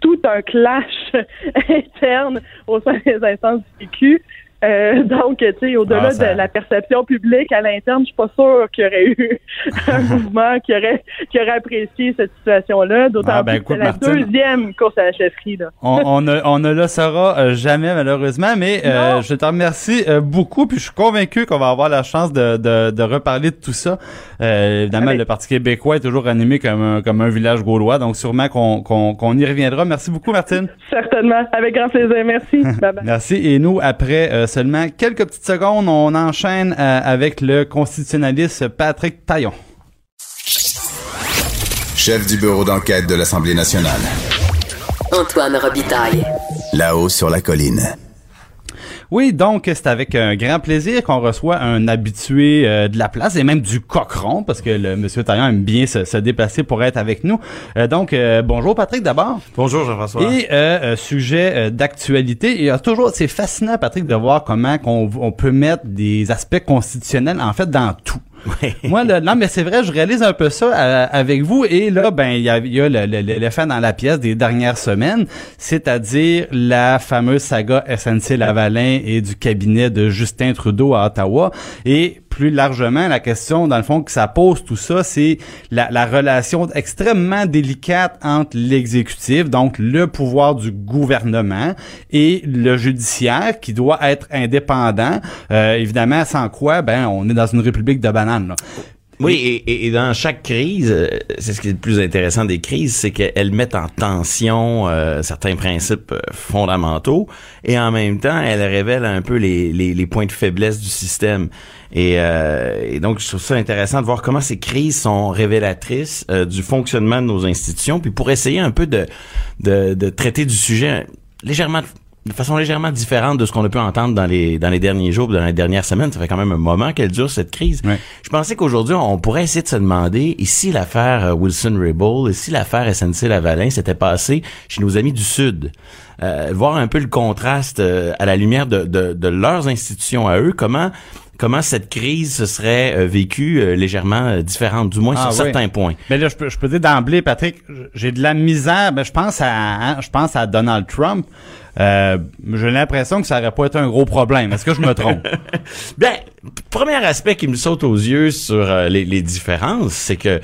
tout un clash interne au sein des instances du PQ. Euh, donc, tu sais, au-delà ah, de la perception publique à l'interne, je suis pas sûr qu'il y aurait eu un mouvement qui aurait qui aurait apprécié cette situation-là. D'autant ah, ben, plus que c'est la deuxième course à la chefferie. Là. on, on, ne, on ne le saura euh, jamais malheureusement, mais euh, je te remercie beaucoup. Puis je suis convaincu qu'on va avoir la chance de, de, de reparler de tout ça. évidemment, le Parti québécois est toujours animé comme un, comme un village gaulois, donc sûrement qu'on qu'on qu'on y reviendra. Merci beaucoup, Martine. Certainement, avec grand plaisir. Merci. bye bye. Merci. Et nous, après seulement quelques petites secondes, on enchaîne euh, avec le constitutionnaliste Patrick Taillon. Chef du bureau d'enquête de l'Assemblée nationale. Antoine Robitaille. Là-haut sur la colline. Oui, donc c'est avec un grand plaisir qu'on reçoit un habitué euh, de la place et même du cochon parce que le monsieur Taillon aime bien se, déplacer pour être avec nous. Euh, donc euh, bonjour Patrick d'abord. Bonjour Jean-François. Et sujet d'actualité, il y a toujours c'est fascinant Patrick de voir comment on peut mettre des aspects constitutionnels en fait dans tout. Moi, là, non, mais c'est vrai, je réalise un peu ça euh, avec vous. Et là, ben, il y a, y a l'éléphant dans la pièce des dernières semaines, c'est-à-dire la fameuse saga SNC-Lavalin et du cabinet de Justin Trudeau à Ottawa. Et plus largement, la question, dans le fond, que ça pose tout ça, c'est la, la, relation extrêmement délicate entre l'exécutif, donc le pouvoir du gouvernement, et le judiciaire, qui doit être indépendant. Euh, évidemment, sans quoi, ben, on est dans une république de Oui, et, dans chaque crise, euh, c'est ce qui est le plus intéressant des crises, c'est qu'elles mettent en tension euh, certains principes euh, fondamentaux et en même temps, elles révèlent un peu les, les, points de faiblesse du système. Et, et, donc, je trouve ça intéressant de voir comment ces crises sont révélatrices du fonctionnement de nos institutions, puis pour essayer un peu de, de, de traiter du sujet légèrement de façon légèrement différente de ce qu'on a pu entendre dans les dans les derniers jours, dans les dernières semaines. Ça fait quand même un moment qu'elle dure cette crise. Je pensais qu'aujourd'hui on pourrait essayer de se demander ici l'affaire euh, Wilson Raybould, ici l'affaire SNC Lavalin s'était passée chez nos amis du Sud? Euh, voir un peu le contraste euh, à la lumière de, de, de, leurs institutions à eux, comment comment cette crise se serait euh, vécue euh, légèrement euh, différente, du moins sur ah, certains points? Mais là, je peux, je peux dire d'emblée, Patrick, j'ai de la misère. Mais je pense à, hein, je pense à Donald Trump. J'ai l'impression que ça aurait pas été un gros problème. Est-ce que je me trompe? Bien, premier aspect qui me saute aux yeux sur les, les différences, c'est que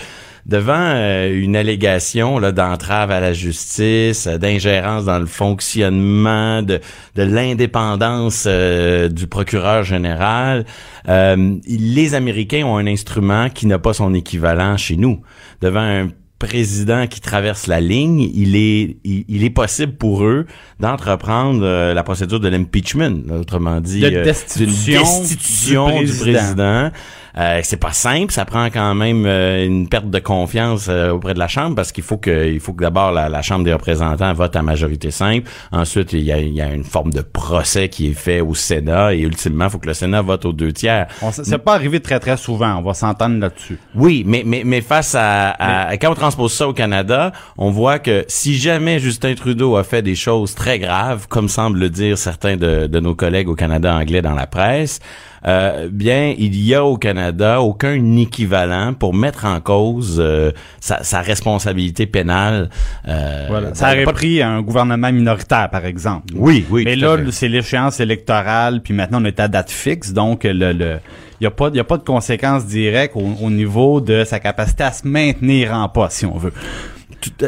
devant euh, une allégation là d'entrave à la justice, euh, d'ingérence dans le fonctionnement de, l'indépendance euh, du procureur général, les Américains ont un instrument qui n'a pas son équivalent chez nous. Devant un président qui traverse la ligne, il est, il, est possible pour eux d'entreprendre la procédure de l'impeachment, autrement dit, de destitution, du président euh, c'est pas simple, ça prend quand même euh, une perte de confiance euh, auprès de la Chambre parce qu'il faut que il faut que d'abord la, Chambre des représentants vote à majorité simple. Ensuite, il y a, il y a une forme de procès qui est fait au Sénat et ultimement, il faut que le Sénat vote aux deux tiers. C'est pas arrivé très très souvent, on va s'entendre là-dessus. Oui, mais mais mais face à, à quand on transpose ça au Canada, on voit que si jamais Justin Trudeau a fait des choses très graves, comme semblent le dire certains de, de nos collègues au Canada anglais dans la presse, euh, bien, il y a au Canada aucun équivalent pour mettre en cause euh, sa, responsabilité pénale. Euh, voilà. Ça aurait pris un gouvernement minoritaire, par exemple. Oui, oui. Mais là, c'est l'échéance électorale, puis maintenant on est à date fixe, donc le, le il n'y a, pas, y a pas de conséquences directes au, au, niveau de sa capacité à se maintenir en poste, si on veut.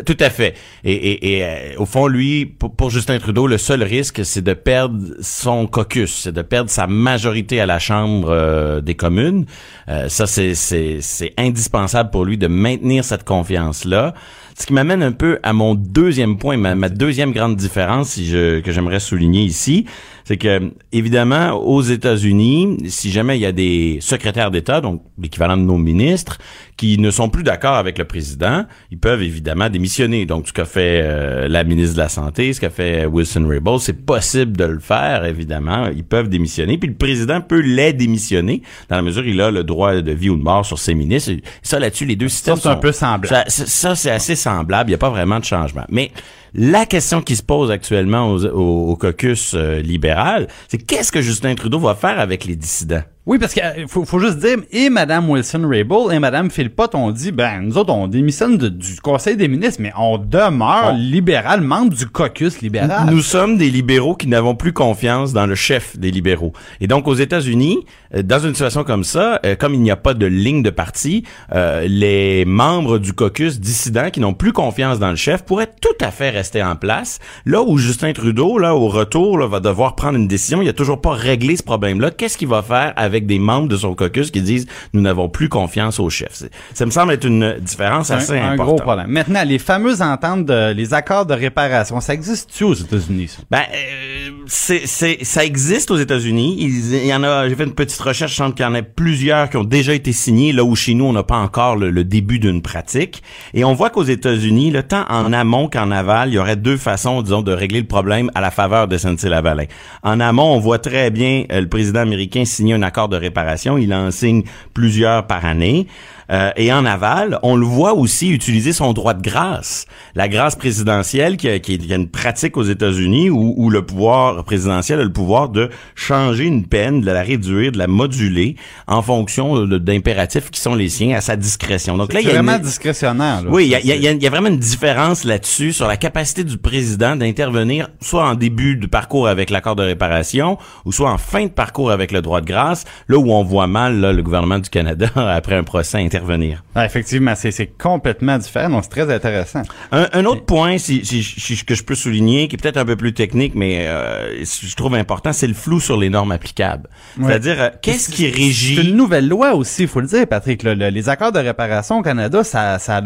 Tout, à fait. Et, euh, au fond, lui, pour, Justin Trudeau, le seul risque, c'est de perdre son caucus, c'est de perdre sa majorité à la Chambre euh, des communes. Euh, ça, c'est indispensable pour lui de maintenir cette confiance-là. Ce qui m'amène un peu à mon deuxième point, ma, ma deuxième grande différence que j'aimerais souligner ici, c'est que évidemment aux États-Unis, si jamais il y a des secrétaires d'État, donc l'équivalent de nos ministres, qui ne sont plus d'accord avec le président, ils peuvent évidemment démissionner. Donc ce qu'a fait euh, la ministre de la Santé, ce qu'a fait Wilson Raybould, c'est possible de le faire évidemment. Ils peuvent démissionner, puis le président peut les démissionner dans la mesure où il a le droit de vie ou de mort sur ses ministres. Et ça là-dessus, les deux systèmes Ça, c'est un sont- peu semblable. ça, c'est assez semblable. Il n'y a pas vraiment de changement. Mais la question qui se pose actuellement aux- au, au caucus euh, libéral, c'est qu'est-ce que Justin Trudeau va faire avec les dissidents? Oui, parce qu'il faut, faut juste dire, et Madame Wilson-Raybould et Madame Philpott ont dit, ben, nous autres, on démissionne de- du Conseil des ministres, mais on demeure On- libéral, membre du caucus libéral. Nous sommes des libéraux qui n'avons plus confiance dans le chef des libéraux. Et donc, aux États-Unis, euh, dans une situation comme ça, euh, comme il n'y a pas de ligne de parti, euh, les membres du caucus dissidents qui n'ont plus confiance dans le chef pourraient tout à fait rester en place. Là où Justin Trudeau, là, au retour, là, va devoir prendre une décision, il a toujours pas réglé ce problème-là. Qu'est-ce qu'il va faire avec des membres de son caucus qui disent nous n'avons plus confiance au chef? Ça me semble être une différence assez un, un importante. gros problème. Maintenant, les fameuses ententes, de, les accords de réparation, ça existe-tu aux États-Unis, ça? Ben, euh, c'est, c'est, ça existe aux États-Unis. Il, il y en a. J'ai fait une petite recherche. Je sens qu'il y en a plusieurs qui ont déjà été signés. Là où chez nous, on n'a pas encore le, le début d'une pratique. Et on voit qu'aux États-Unis, le tant en amont qu'en aval, il y aurait deux façons, disons, de régler le problème à la faveur de SNC-Lavalin. En amont, on voit très bien euh, le président américain signer un accord de réparation. Il en signe plusieurs par année. Euh, et en aval, on le voit aussi utiliser son droit de grâce, la grâce présidentielle qui, qui est une pratique aux États-Unis où, où le pouvoir présidentiel a le pouvoir de changer une peine, de la réduire, de la moduler en fonction d'impératifs qui sont les siens à sa discrétion. Donc là, il y a vraiment une- discrétionnaire. là. oui, il y a, il y a- il y a- il y a vraiment une différence là-dessus sur la capacité du président d'intervenir soit en début de parcours avec l'accord de réparation ou soit en fin de parcours avec le droit de grâce, là où on voit mal là, le gouvernement du Canada, après un procès, intervenir. Ah, effectivement, c'est c'est complètement différent, donc c'est très intéressant. Un, un autre point si, si- si- que je peux souligner, qui est peut-être un peu plus technique, mais euh, je trouve important, c'est le flou sur les normes applicables. C'est-à-dire, euh, qu'est-ce qui C'est régit... une nouvelle loi aussi, il faut le dire, Patrick. Le- le- les accords de réparation au Canada, ça, ça a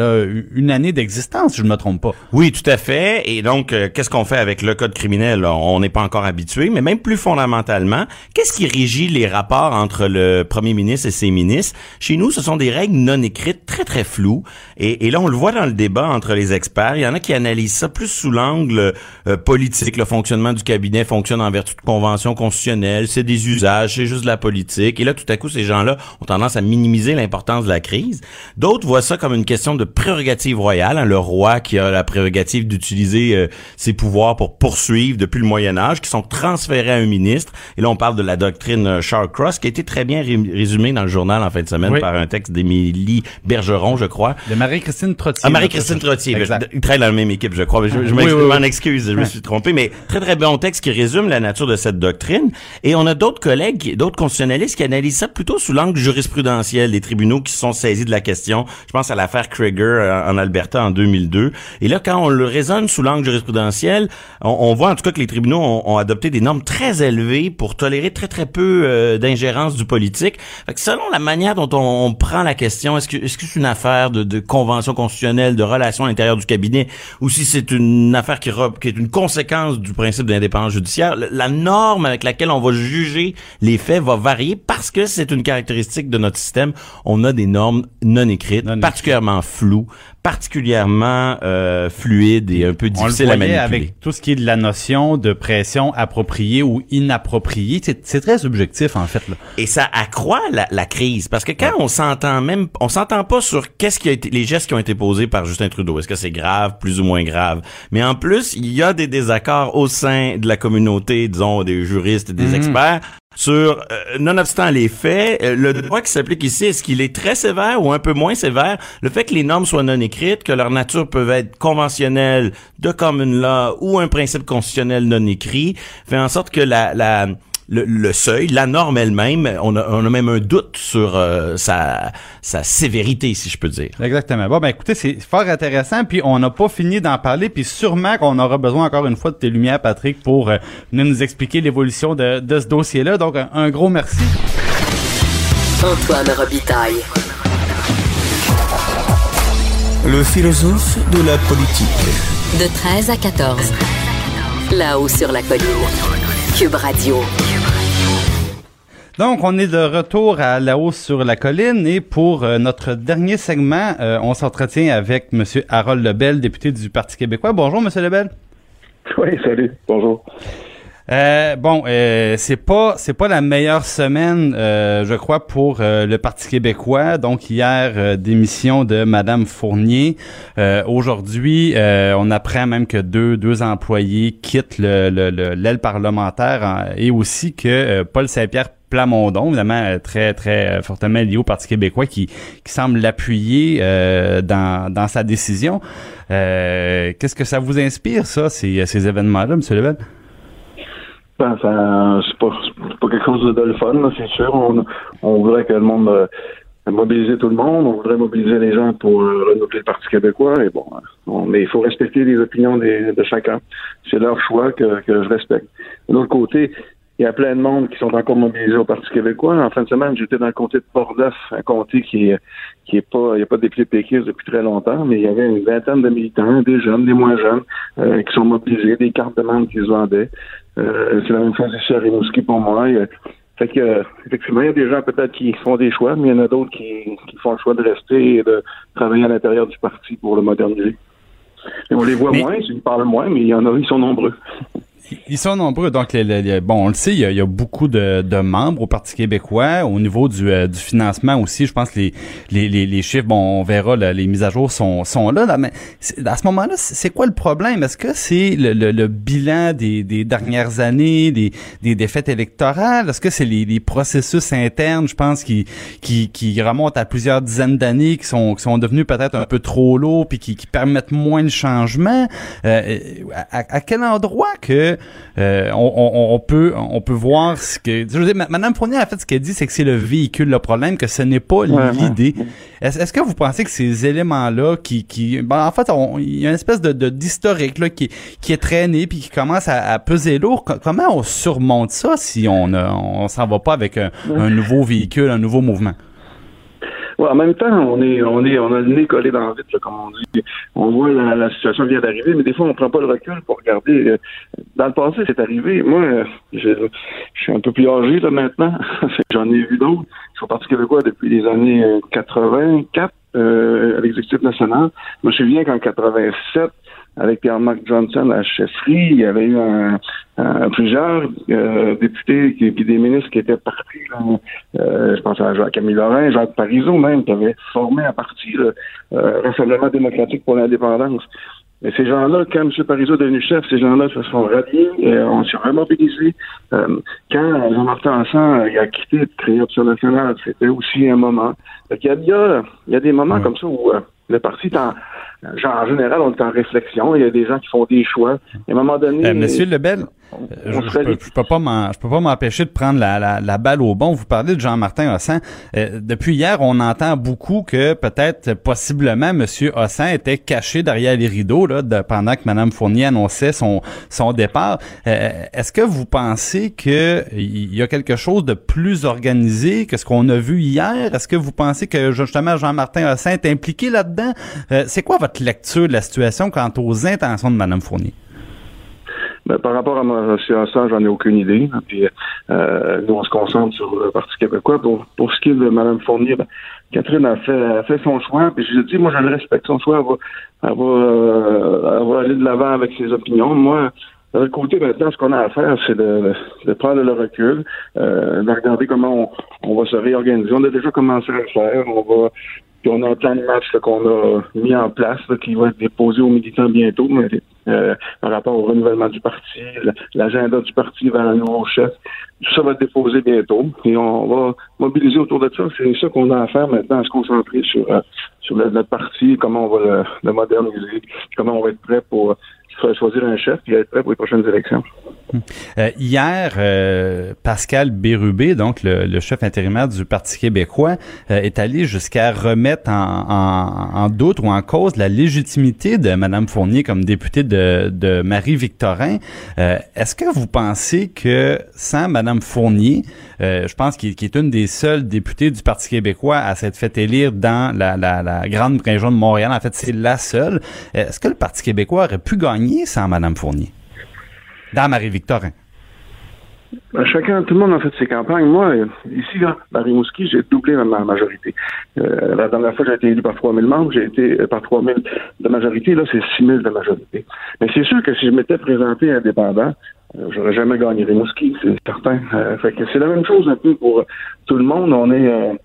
une année d'existence, si je ne me trompe pas. Oui, tout à fait. Et donc, euh, qu'est-ce qu'on fait avec le code criminel? On n'est pas encore habitué, mais même plus fondamentalement, qu'est-ce qui régit les rapports entre le premier ministre et ses ministres? Chez nous, ce sont des règles non écrites très, très floues. Et, et là, on le voit dans le débat entre les experts. Il y en a qui analysent ça plus sous l'angle euh, politique. Le fonctionnement du cabinet fonctionne en vertu de conventions constitutionnelles. C'est des usages, c'est juste de la politique. Et là, tout à coup, ces gens-là ont tendance à minimiser l'importance de la crise. D'autres voient ça comme une question de prérogative royale. hein, le roi qui a la prérogative d'utiliser euh, ses pouvoirs pour poursuivre depuis le Moyen Âge, qui sont transférés à un ministre. Et là, on parle de la doctrine Charles Cross, qui a été très bien ré- résumée dans le journal en fin de semaine Oui. par un texte d'Émilie Bergeron, je crois. De Marie-Christine Trottier. Ah, Marie-Christine Trottier. Exact. Ils travaillent dans la même équipe, je crois. Je, je Oui, m'ex- oui, oui. m'en excuse, je me suis trompé, mais très, très bon texte qui résume la nature de cette doctrine. Et on a d'autres collègues, d'autres constitutionnalistes qui analysent ça plutôt sous l'angle jurisprudentiel des tribunaux qui sont saisis de la question. Je pense à l'affaire Krieger euh, en Alberta en 2002. Et là, quand on le raisonne sous l'angle jurisprudentiel, on, on voit en tout cas que les tribunaux ont, ont adopté des normes très élevées pour tolérer très, très peu euh, d'ingérence du politique. Fait que selon la manière dont on, on prend la question, est-ce que est-ce que c'est une affaire de, de convention constitutionnelle, de relations à l'intérieur du cabinet, ou si c'est une affaire qui, est une conséquence du principe de l'indépendance judiciaire, la norme avec laquelle on va juger les faits va varier parce que c'est une caractéristique de notre système. On a des normes non écrites, Non écrites. particulièrement floues, particulièrement euh, fluides et un peu On le à manipuler. avec tout ce qui est de la notion de pression appropriée ou inappropriée. C'est c'est très subjectif, en fait. Là. Et ça accroît la, la crise parce que quand on s'entend même, on s'entend pas sur qu'est-ce qui a été, les gestes qui ont été posés par Justin Trudeau. Est-ce que c'est grave, plus ou moins grave? Mais en plus, il y a des désaccords au sein de la communauté, disons des juristes et des experts. Sur, euh, nonobstant les faits, euh, le droit qui s'applique ici, est-ce qu'il est très sévère ou un peu moins sévère? Le fait que les normes soient non écrites, que leur nature peut être conventionnelle, de common law ou un principe constitutionnel non écrit, fait en sorte que la, la, le, le seuil, la norme elle-même, on a, on a même un doute sur euh, sa, sa sévérité, si je peux dire. Exactement. Bon, ben écoutez, c'est fort intéressant, puis on n'a pas fini d'en parler, puis sûrement qu'on aura besoin encore une fois de tes lumières, Patrick, pour euh, venir nous expliquer l'évolution de, de ce dossier-là. Donc, un, un gros merci. Antoine Robitaille. le philosophe de la politique. De 13 à 14. Là-haut sur la colline. Cube Radio. Donc, on est de retour à la hausse sur la colline et pour euh, notre dernier segment, euh, on s'entretient avec M. Harold Lebel, député du Parti québécois. Bonjour, M. Lebel. Oui, salut. Bonjour. Euh, bon, euh, c'est pas c'est pas la meilleure semaine, euh, je crois, pour euh, le Parti québécois. Donc hier, démission de Madame Fournier. Aujourd'hui, on apprend même que deux deux employés quittent le l'aile parlementaire et aussi que Paul Saint-Pierre Plamondon, évidemment très très fortement lié au Parti québécois, qui, qui semble l'appuyer dans, dans sa décision. Qu'est-ce que ça vous inspire, ça, ces, ces événements-là, M. Lebel? Ben, ça, c'est pas, pas quelque chose de le fun, c'est sûr. On, on voudrait que le monde euh, tout le monde, on voudrait mobiliser les gens pour euh, renouveler le Parti québécois. Et bon, mais il faut respecter les opinions des, de chacun. C'est leur choix que, que je respecte. De l'autre côté, il y a plein de monde qui sont encore mobilisés au Parti québécois. En fin de semaine, j'étais dans le comté de Port-Neuf, un comté qui qui est pas, il n'y a pas de députés péquistes depuis très longtemps, mais il y avait une vingtaine de militants, des jeunes, des moins jeunes, euh, qui sont mobilisés, des cartes de membres qui se vendaient. Euh, c'est la même chose ici à Rimouski pour moi. fait que, effectivement, il y a des gens peut-être qui font des choix, mais il y en a d'autres qui, qui font le choix de rester et de travailler à l'intérieur du parti pour le moderniser. Et on les voit moins, ils parlent moins, mais il y en a, ils sont nombreux. Ils sont nombreux. Donc, bon, on le sait, il y a, beaucoup de, membres au Parti québécois. Au niveau du, euh, du financement aussi, je pense que les, les, les, chiffres, bon, on verra, les mises à jour sont, sont là, Mais à ce moment-là, c'est quoi le problème? Est-ce que c'est le, le, bilan des, des dernières années, des, des défaites électorales? Est-ce que c'est les, processus internes, je pense, qui, qui, qui remontent à plusieurs dizaines d'années, qui sont, qui sont devenus peut-être un peu trop lourds, puis qui, permettent moins de changement? Euh, à quel endroit que euh, on, peut on peut voir ce que je veux dire, Madame Fournier a fait ce qu'elle dit, c'est que c'est le véhicule le problème, que ce n'est pas l'idée. Est-ce que vous pensez que ces éléments-là, qui qui ben, en fait, il y a une espèce de d'historique là qui qui est traîné puis qui commence à, peser lourd. Comment on surmonte ça si on on s'en va pas avec un nouveau véhicule, un nouveau mouvement? En même temps, on est, on est, on a le nez collé dans le vide, comme on dit. On voit la, la situation vient d'arriver, mais des fois, on prend pas le recul pour regarder. Euh, dans le passé, c'est arrivé. Moi, je, je, suis un peu plus âgé là maintenant. J'en ai vu d'autres. Je suis Parti québécois depuis les années 84 euh, à l'exécutif national. Moi, je me souviens qu'en 87, avec Pierre-Marc Johnson à la chefferie. Il y avait eu un, plusieurs euh, députés et puis des ministres qui étaient partis. Euh, je pense à Camille Lorrain, Jacques Parizeau même, qui avait formé un parti, le euh, Rassemblement démocratique pour l'indépendance. Mais ces gens-là, quand M. Parizeau est devenu chef, ces gens-là se sont ralliés, on s'est remobilisés. quand Jean-Martin Hassan a quitté de créer Option nationale, c'était aussi un moment. il, y a, il y a des moments comme ça où le parti est en, en général, on est en réflexion. Il y a des gens qui font des choix. à un moment donné. Euh, Monsieur Lebel, je, je, peux, pas je peux pas m'empêcher de prendre la, la, la, balle au bon. Vous parlez de Jean-Martin Hossan. Euh, depuis hier, on entend beaucoup que peut-être, possiblement, Monsieur Hossan était caché derrière les rideaux là, pendant que Mme Fournier annonçait son, son départ. Euh, est-ce que vous pensez que il y a quelque chose de plus organisé que ce qu'on a vu hier? Est-ce que vous pensez que justement Jean-Martin Hossan est impliqué là-dedans? Euh, c'est quoi votre lecture de la situation quant aux intentions de Mme Fournier? Ben, par rapport à M. Hassan, j'en ai aucune idée. Euh, nous, on se concentre sur le Parti québécois. Pour, pour ce qui est de Mme Fournier, ben, Catherine a fait, son choix. Je lui ai dit, moi, je le respecte. Son choix, elle va, euh, aller de l'avant avec ses opinions. Moi, de l'autre côté, maintenant, ce qu'on a à faire, c'est de, de, prendre le recul, euh, de regarder comment on, on, va se réorganiser. On a déjà commencé à le faire. On va puis on a un plan de match qu'on a mis en place, qui va être déposé aux militants bientôt, euh, par rapport au renouvellement du parti, l'agenda du parti vers un nouveau chef. Tout ça va être déposé bientôt. Et on va mobiliser autour de ça. C'est ça qu'on a à faire maintenant, à se concentrer sur, euh, sur notre parti, comment on va le, le moderniser, comment on va être prêt pour choisir un chef et être prêt pour les prochaines élections. Euh, hier, euh, Pascal Bérubé, donc le, chef intérimaire du Parti québécois, euh, est allé jusqu'à remettre en, doute ou en cause la légitimité de Mme Fournier comme députée de, de Marie-Victorin. Est-ce que vous pensez que sans Madame Fournier, euh, je pense qu'il est une des seules députées du Parti québécois à s'être fait élire dans la, la, la grande région de Montréal, en fait c'est la seule, est-ce que le Parti québécois aurait pu gagner sans Madame Fournier? Dans Marie-Victorin. Ben, chacun, tout le monde a fait ses campagnes. Moi, ici, là, à Rimouski, j'ai doublé ma majorité. Euh, la dernière fois, j'ai été élu par 3000 membres, j'ai été euh, par 3000 de majorité. Là, c'est 6000 de majorité. Mais c'est sûr que si je m'étais présenté indépendant, euh, j'aurais jamais gagné Rimouski, c'est certain. fait que c'est la même chose un peu pour tout le monde. On est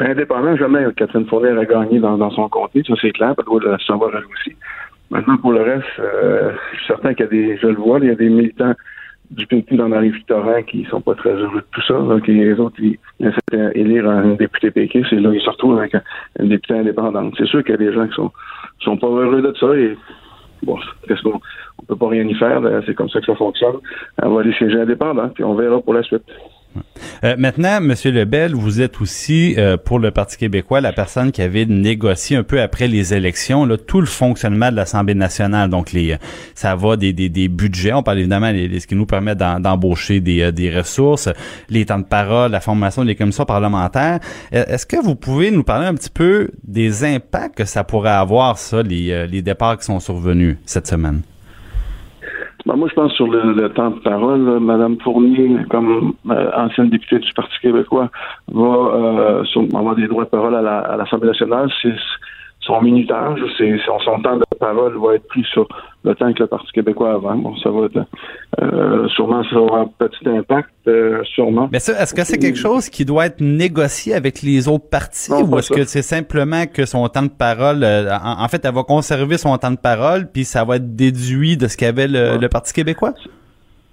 indépendant, jamais Catherine Fournier a gagné dans, son comté, ça c'est clair, elle doit le savoir aussi. Maintenant, pour le reste, je suis certain qu'il y a des, je le vois, il y a des militants du PQ dans Marie-Victorin qui sont pas très heureux de tout ça. Donc, les autres, ils, essaient d'élire un député PQ, c'est là ils se retrouvent avec un, député indépendant. C'est sûr qu'il y a des gens qui sont, sont pas heureux de ça et bon, qu'est-ce qu'on on peut pas rien y faire, c'est comme ça que ça fonctionne. On va aller siéger indépendant, puis on verra pour la suite. Euh, maintenant, Monsieur Lebel, vous êtes aussi euh, pour le Parti québécois la personne qui avait négocié un peu après les élections là, tout le fonctionnement de l'Assemblée nationale. Donc, les, ça va des, des, des budgets. On parle évidemment de ce qui nous permet d'embaucher des, euh, des ressources, les temps de parole, la formation des commissions parlementaires. Est-ce que vous pouvez nous parler un petit peu des impacts que ça pourrait avoir, ça, les, les départs qui sont survenus cette semaine? Ben, moi, je pense sur le, temps de parole, Madame Fournier, comme euh, ancienne députée du Parti québécois, va euh, avoir des droits de parole à l'Assemblée nationale. C'est son minutage, c'est son, temps de parole va être pris sur le temps que le Parti québécois avant. Bon, ça va être euh, sûrement ça aura un petit impact, euh, sûrement. Mais ça, est-ce que c'est quelque chose qui doit être négocié avec les autres partis ou est-ce que c'est simplement que son temps de parole, euh, en, fait, elle va conserver son temps de parole puis ça va être déduit de ce qu'avait le, le Parti québécois?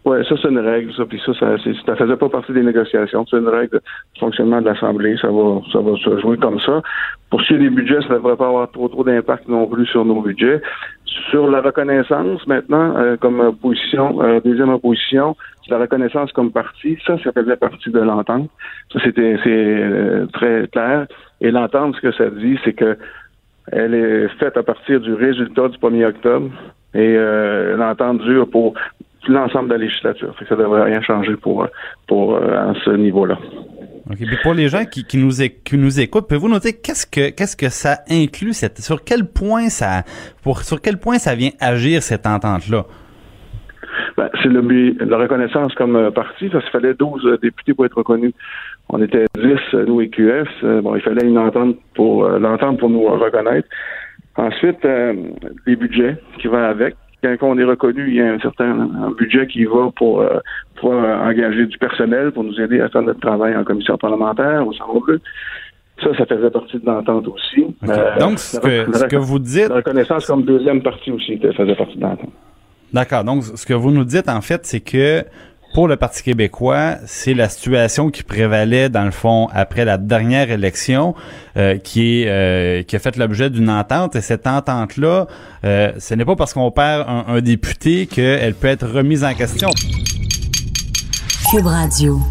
Oui, ça c'est une règle, ça, puis ça, ça, ça faisait pas partie des négociations. C'est une règle de fonctionnement de l'Assemblée, ça va, ça va se jouer comme ça. Pour ce qui est des budgets, ça ne devrait pas avoir trop trop d'impact non plus sur nos budgets. Sur la reconnaissance, maintenant, euh, comme opposition, euh, deuxième opposition, la reconnaissance comme parti, ça, ça faisait partie de l'entente. Ça, c'était c'est euh, très clair. Et l'entente, ce que ça dit, c'est que elle est faite à partir du résultat du 1er octobre. Et l'entente dure pour l'ensemble de la législature. Fait que ça devrait rien changer pour, pour à ce niveau-là. Puis pour les gens qui, qui, nous, qui nous écoutent, pouvez-vous dire qu'est-ce que qu'est-ce que ça inclut cette sur quel point ça pour sur quel point ça vient agir cette entente-là? Ben, c'est le, la reconnaissance comme euh, parti. Ça se fallait 12 euh, députés pour être reconnus. On était 10, euh, nous et QS. Bon, il fallait une entente pour l'entente pour nous reconnaître. Ensuite, les budgets qui vont avec quand on est reconnu, il y a un certain budget qui va pour, euh, pour engager du personnel pour nous aider à faire notre travail en commission parlementaire au Centre. Ça, ça faisait partie de l'entente aussi. Euh, Donc, ce que, vous dites... La reconnaissance comme deuxième partie aussi faisait partie de l'entente. D'accord. Donc, ce que vous nous dites, en fait, c'est que pour le Parti québécois, c'est la situation qui prévalait dans le fond après la dernière élection, euh, qui est euh, qui a fait l'objet d'une entente. Et cette entente-là, euh, ce n'est pas parce qu'on perd un, un député qu'elle peut être remise en question. Radio.